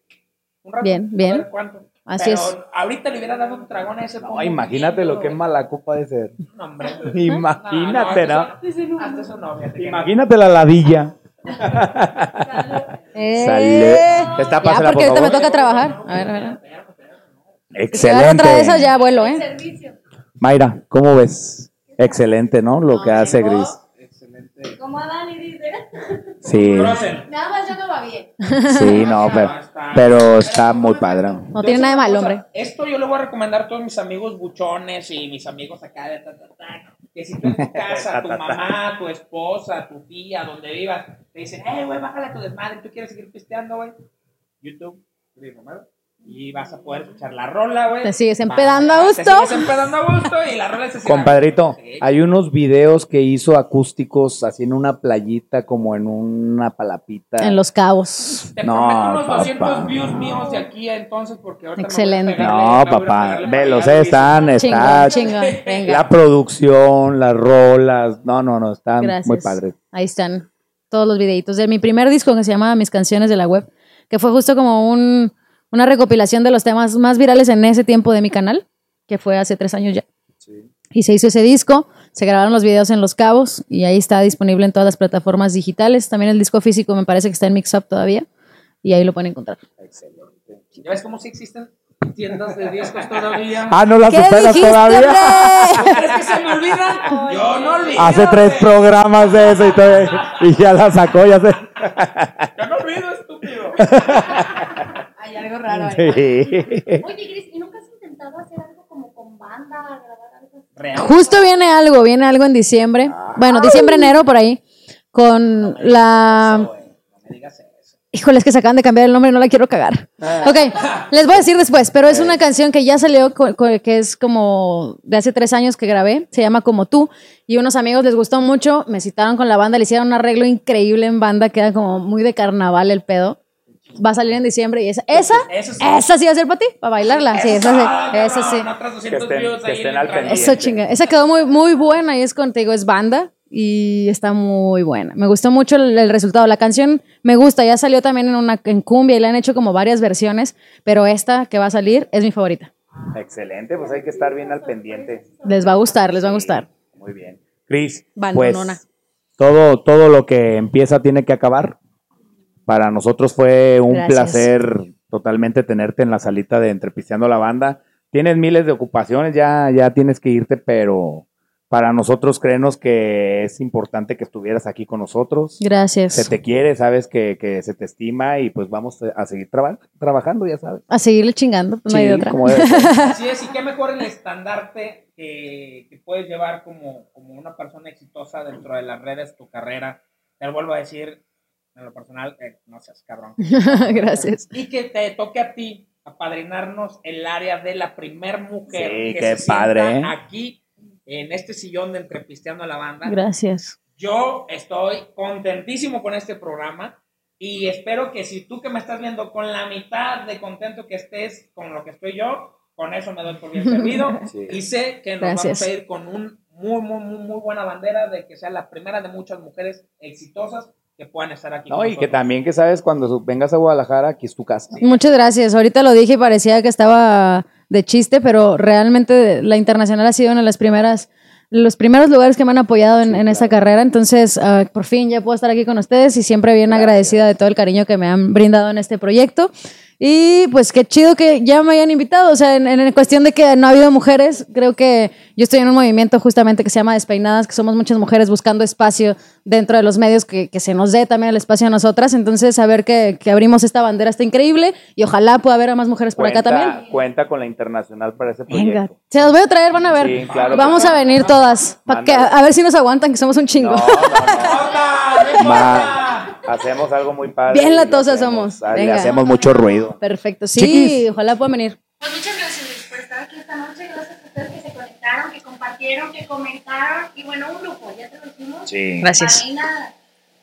Un rato. Bien, a bien. ver cuánto. Así Pero es. Ahorita le hubiera dado un tragón a ese. No, imagínate lo que es mala copa de ser. No, hombre. Imagínate, ¿no? hasta eso- Hasta eso no, fíjate que no. Imagínate la ladilla. Eh, Salud. Te está ya, pasando, porque por ahorita me toca trabajar. A ver, a ver. Si Excelente. otra de esas, ya vuelo, ¿eh? Servicio. Mayra, ¿cómo ves? Excelente, ¿no? Lo que hace Gris. Como Dani dice. Sí. Nada más yo no va bien. sí, no, pero, pero está muy padre. No tiene nada de mal, hombre. Esto yo le voy a recomendar a todos mis amigos buchones y mis amigos acá de ta, ta, ta, que si tú en tu casa, tu mamá, tu esposa, tu tía, donde vivas, te dicen, hey, güey, bájale a tu desmadre, tú quieres seguir pisteando, güey. YouTube, Gris Romero, y vas a poder escuchar la rola, güey. Te sigues empedando a gusto. Te sigues empedando a gusto y la rola se sigue. Compadrito, Sí. hay unos videos que hizo acústicos así en una playita, como en una palapita. En Los Cabos. Te No, prometo unos papá. 200 views míos de aquí entonces porque ahorita me voy a Excelente. No, papá, velos, allá, eh, están, Chingón, chingón. Venga. la producción, las rolas, no, no, no, están Gracias. muy padres. Ahí están todos los videitos de mi primer disco que se llama Mis canciones de la web, que fue justo como un, una recopilación de los temas más virales en ese tiempo de mi canal, que fue hace tres años ya. Y se hizo ese disco, se grabaron los videos en Los Cabos y ahí está disponible en todas las plataformas digitales. También el disco físico me parece que está en Mix Up todavía y ahí lo pueden encontrar. ¿Ya ves cómo sí existen tiendas de discos todavía? Ah, no las ¿Qué esperas dijiste, todavía. ¿Crees que se me olvidan? Yo no olvido. Hace tres programas de eso y, todo, y ya la sacó, ya sé. Yo no olvido, estúpido. Hay algo raro ahí. Sí. Oye, Gris, ¿y nunca has intentado hacer algo como con banda, grabar algo? Real. Justo viene algo, viene algo en diciembre. Bueno, diciembre, enero, por ahí. Con la... No me digas eso. Híjole, es que se acaban de cambiar el nombre no la quiero cagar. Ok, les voy a decir después, pero es una canción que ya salió, que es como de hace tres años que grabé, se llama Como tú, y unos amigos les gustó mucho, me citaron con la banda, le hicieron un arreglo increíble en banda, queda como muy de carnaval el pedo. Va a salir en diciembre y esa, esa, Eso sí. esa sí va a ser para ti, para bailarla, sí, esa Ah, sí, esa sí. cabrón, otras 200 Que estén- que al pendiente. Eso chinga. Esa quedó muy, muy buena y es contigo, es banda y está muy buena. Me gustó mucho el, el resultado. La canción me gusta, ya salió también en una en cumbia y le han hecho como varias versiones, pero esta que va a salir es mi favorita. Excelente, pues hay que estar bien al pendiente. Les va a gustar, les va a gustar. Muy bien. Cris, pues todo, todo lo que empieza tiene que acabar. Para nosotros fue un Gracias. placer totalmente tenerte en la salita de Entrepisteando la Banda. Tienes miles de ocupaciones, ya, ya tienes que irte, pero Para nosotros, créenos que es importante que estuvieras aquí con nosotros. Gracias. Se te quiere, sabes que, que se te estima y pues vamos a seguir traba- trabajando, ya sabes. A seguirle chingando, no hay Sí, de otra. como. Así es, y qué mejor el estandarte que, que puedes llevar como, como una persona exitosa dentro de las redes, tu carrera. Te lo vuelvo a decir, en lo personal, eh, no seas cabrón. Gracias. Y que te toque a ti apadrinarnos el área de la primer mujer Sí, que qué se padre, sienta ¿eh? aquí en este sillón de Entrepisteando a la Banda. Gracias. Yo estoy contentísimo con este programa y espero que si tú que me estás viendo con la mitad de contento que estés con lo que estoy yo, con eso me doy por bien servido Sí. y sé que nos Gracias. vamos a ir con un muy, muy, muy, muy buena bandera de que sea la primera de muchas mujeres exitosas que puedan estar aquí. No, con y que nosotros. también que sabes, cuando vengas a Guadalajara, aquí es tu casa. Muchas gracias. Ahorita lo dije y parecía que estaba de chiste, pero realmente la internacional ha sido una de las primeras, los primeros lugares que me han apoyado en, en esta carrera. Entonces, ah, por fin ya puedo estar aquí con ustedes y siempre bien agradecida de todo el cariño que me han brindado en este proyecto. Y pues qué chido que ya me hayan invitado. O sea, en, en cuestión de que no ha habido mujeres, creo que yo estoy en un movimiento justamente que se llama Despeinadas, que somos muchas mujeres buscando espacio dentro de los medios, que, que se nos dé también el espacio a nosotras. Entonces, saber que, que abrimos esta bandera está increíble y ojalá pueda haber a más mujeres por acá también. Cuenta con la internacional para ese Venga, proyecto. se los voy a traer, van a ver. Sí, claro Vamos a venir todas. Que- a ver si nos aguantan, que somos un chingo. No, no, hacemos algo muy padre. Bien latosas hacemos. somos. Le Venga. hacemos mucho ruido. Perfecto, sí, Chiquis. ojalá puedan venir. Pues muchas gracias Luis, por estar aquí esta noche. Gracias a ustedes que se conectaron, que compartieron, que comentaron. Y bueno, un lujo, ya te lo dijimos. Sí. Gracias. Marina,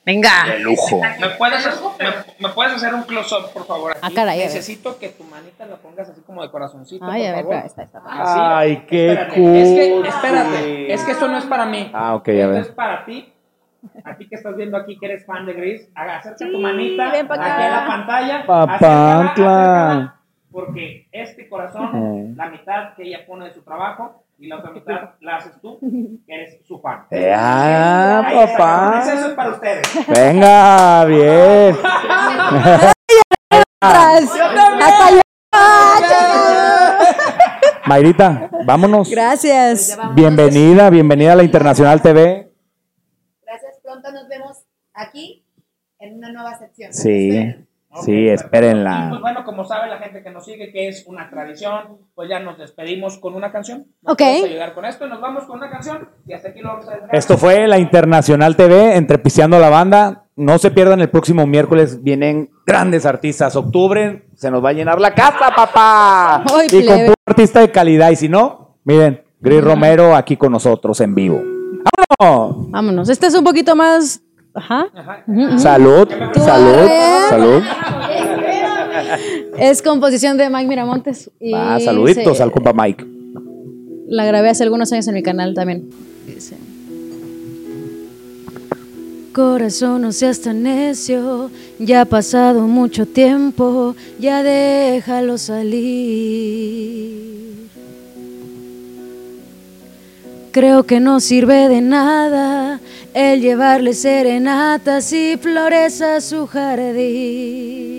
Venga. De lujo. ¿Me puedes, pero- me, me puedes hacer un close-up, por favor? aquí? Ah, caray. Necesito que tu manita la pongas así como de corazoncito, Ay, por a ver, favor. está, está. Así. Ay, qué Espérate, cool. Es que, espérate, es que esto no es para mí. Ah, ok, a Esto ver. es para ti. A ti que estás viendo aquí que eres fan de Gris, haga, acerca tu Sí, manita ven pa' aquí a la pantalla. Papantla. acércala, acércala, Porque este corazón, la mitad que ella pone de su trabajo y la otra mitad la haces tú, que eres su fan. Eh, ah, Ahí papá. Eso es para ustedes. Venga, bien. Mayrita, vámonos. Gracias. Bienvenida, bienvenida a la Internacional TV. Pronto nos vemos aquí en una nueva sección. Sí, Esperen. sí, Y pues espérenla. bueno, como sabe la gente que nos sigue que es una tradición, pues ya nos despedimos con una canción. Ok. Vamos a ayudar con esto, nos vamos con una canción y hasta aquí lo vamos a dejar. Esto fue la Internacional TV, entrepisteando la banda. No se pierdan el próximo miércoles, vienen grandes artistas. Octubre se nos va a llenar la casa, papá. Ay, y con puro artista de calidad. Y si no, miren, Gris Romero aquí con nosotros en vivo. ¡Vámonos! Este es un poquito más. Ajá. Salud, salud, salud. Es composición de Mike Miramontes. Y Ah, saluditos se- al compa Mike. La grabé hace algunos años en mi canal también. Dice. Corazón, no seas tan necio, ya ha pasado mucho tiempo, ya déjalo salir. Creo que no sirve de nada el llevarle serenatas y flores a su jardín.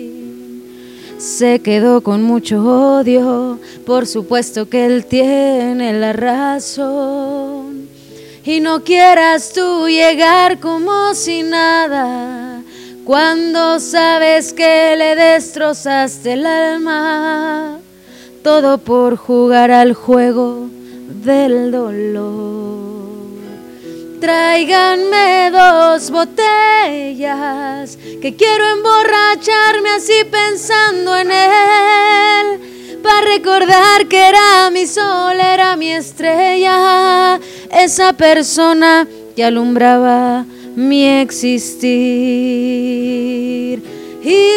Se quedó con mucho odio, por supuesto que él tiene la razón. Y no quieras tú llegar como si nada, cuando sabes que le destrozaste el alma, todo por jugar al juego del dolor. Tráiganme dos botellas, que quiero emborracharme así pensando en él. Para recordar que era mi sol, era mi estrella, esa persona que alumbraba mi existir. Y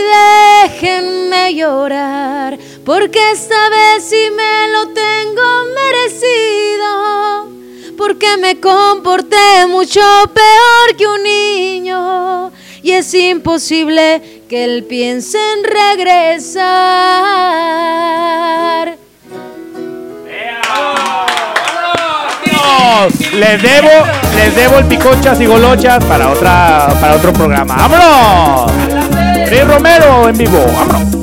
déjenme llorar, porque esta vez sí me lo tengo merecido porque me comporté mucho peor que un niño y es imposible que él piense en regresar. Les debo, les debo el picochas y golochas para otra, para otro programa. ¡Vámonos! Gris Romero en vivo. ¡Vámonos!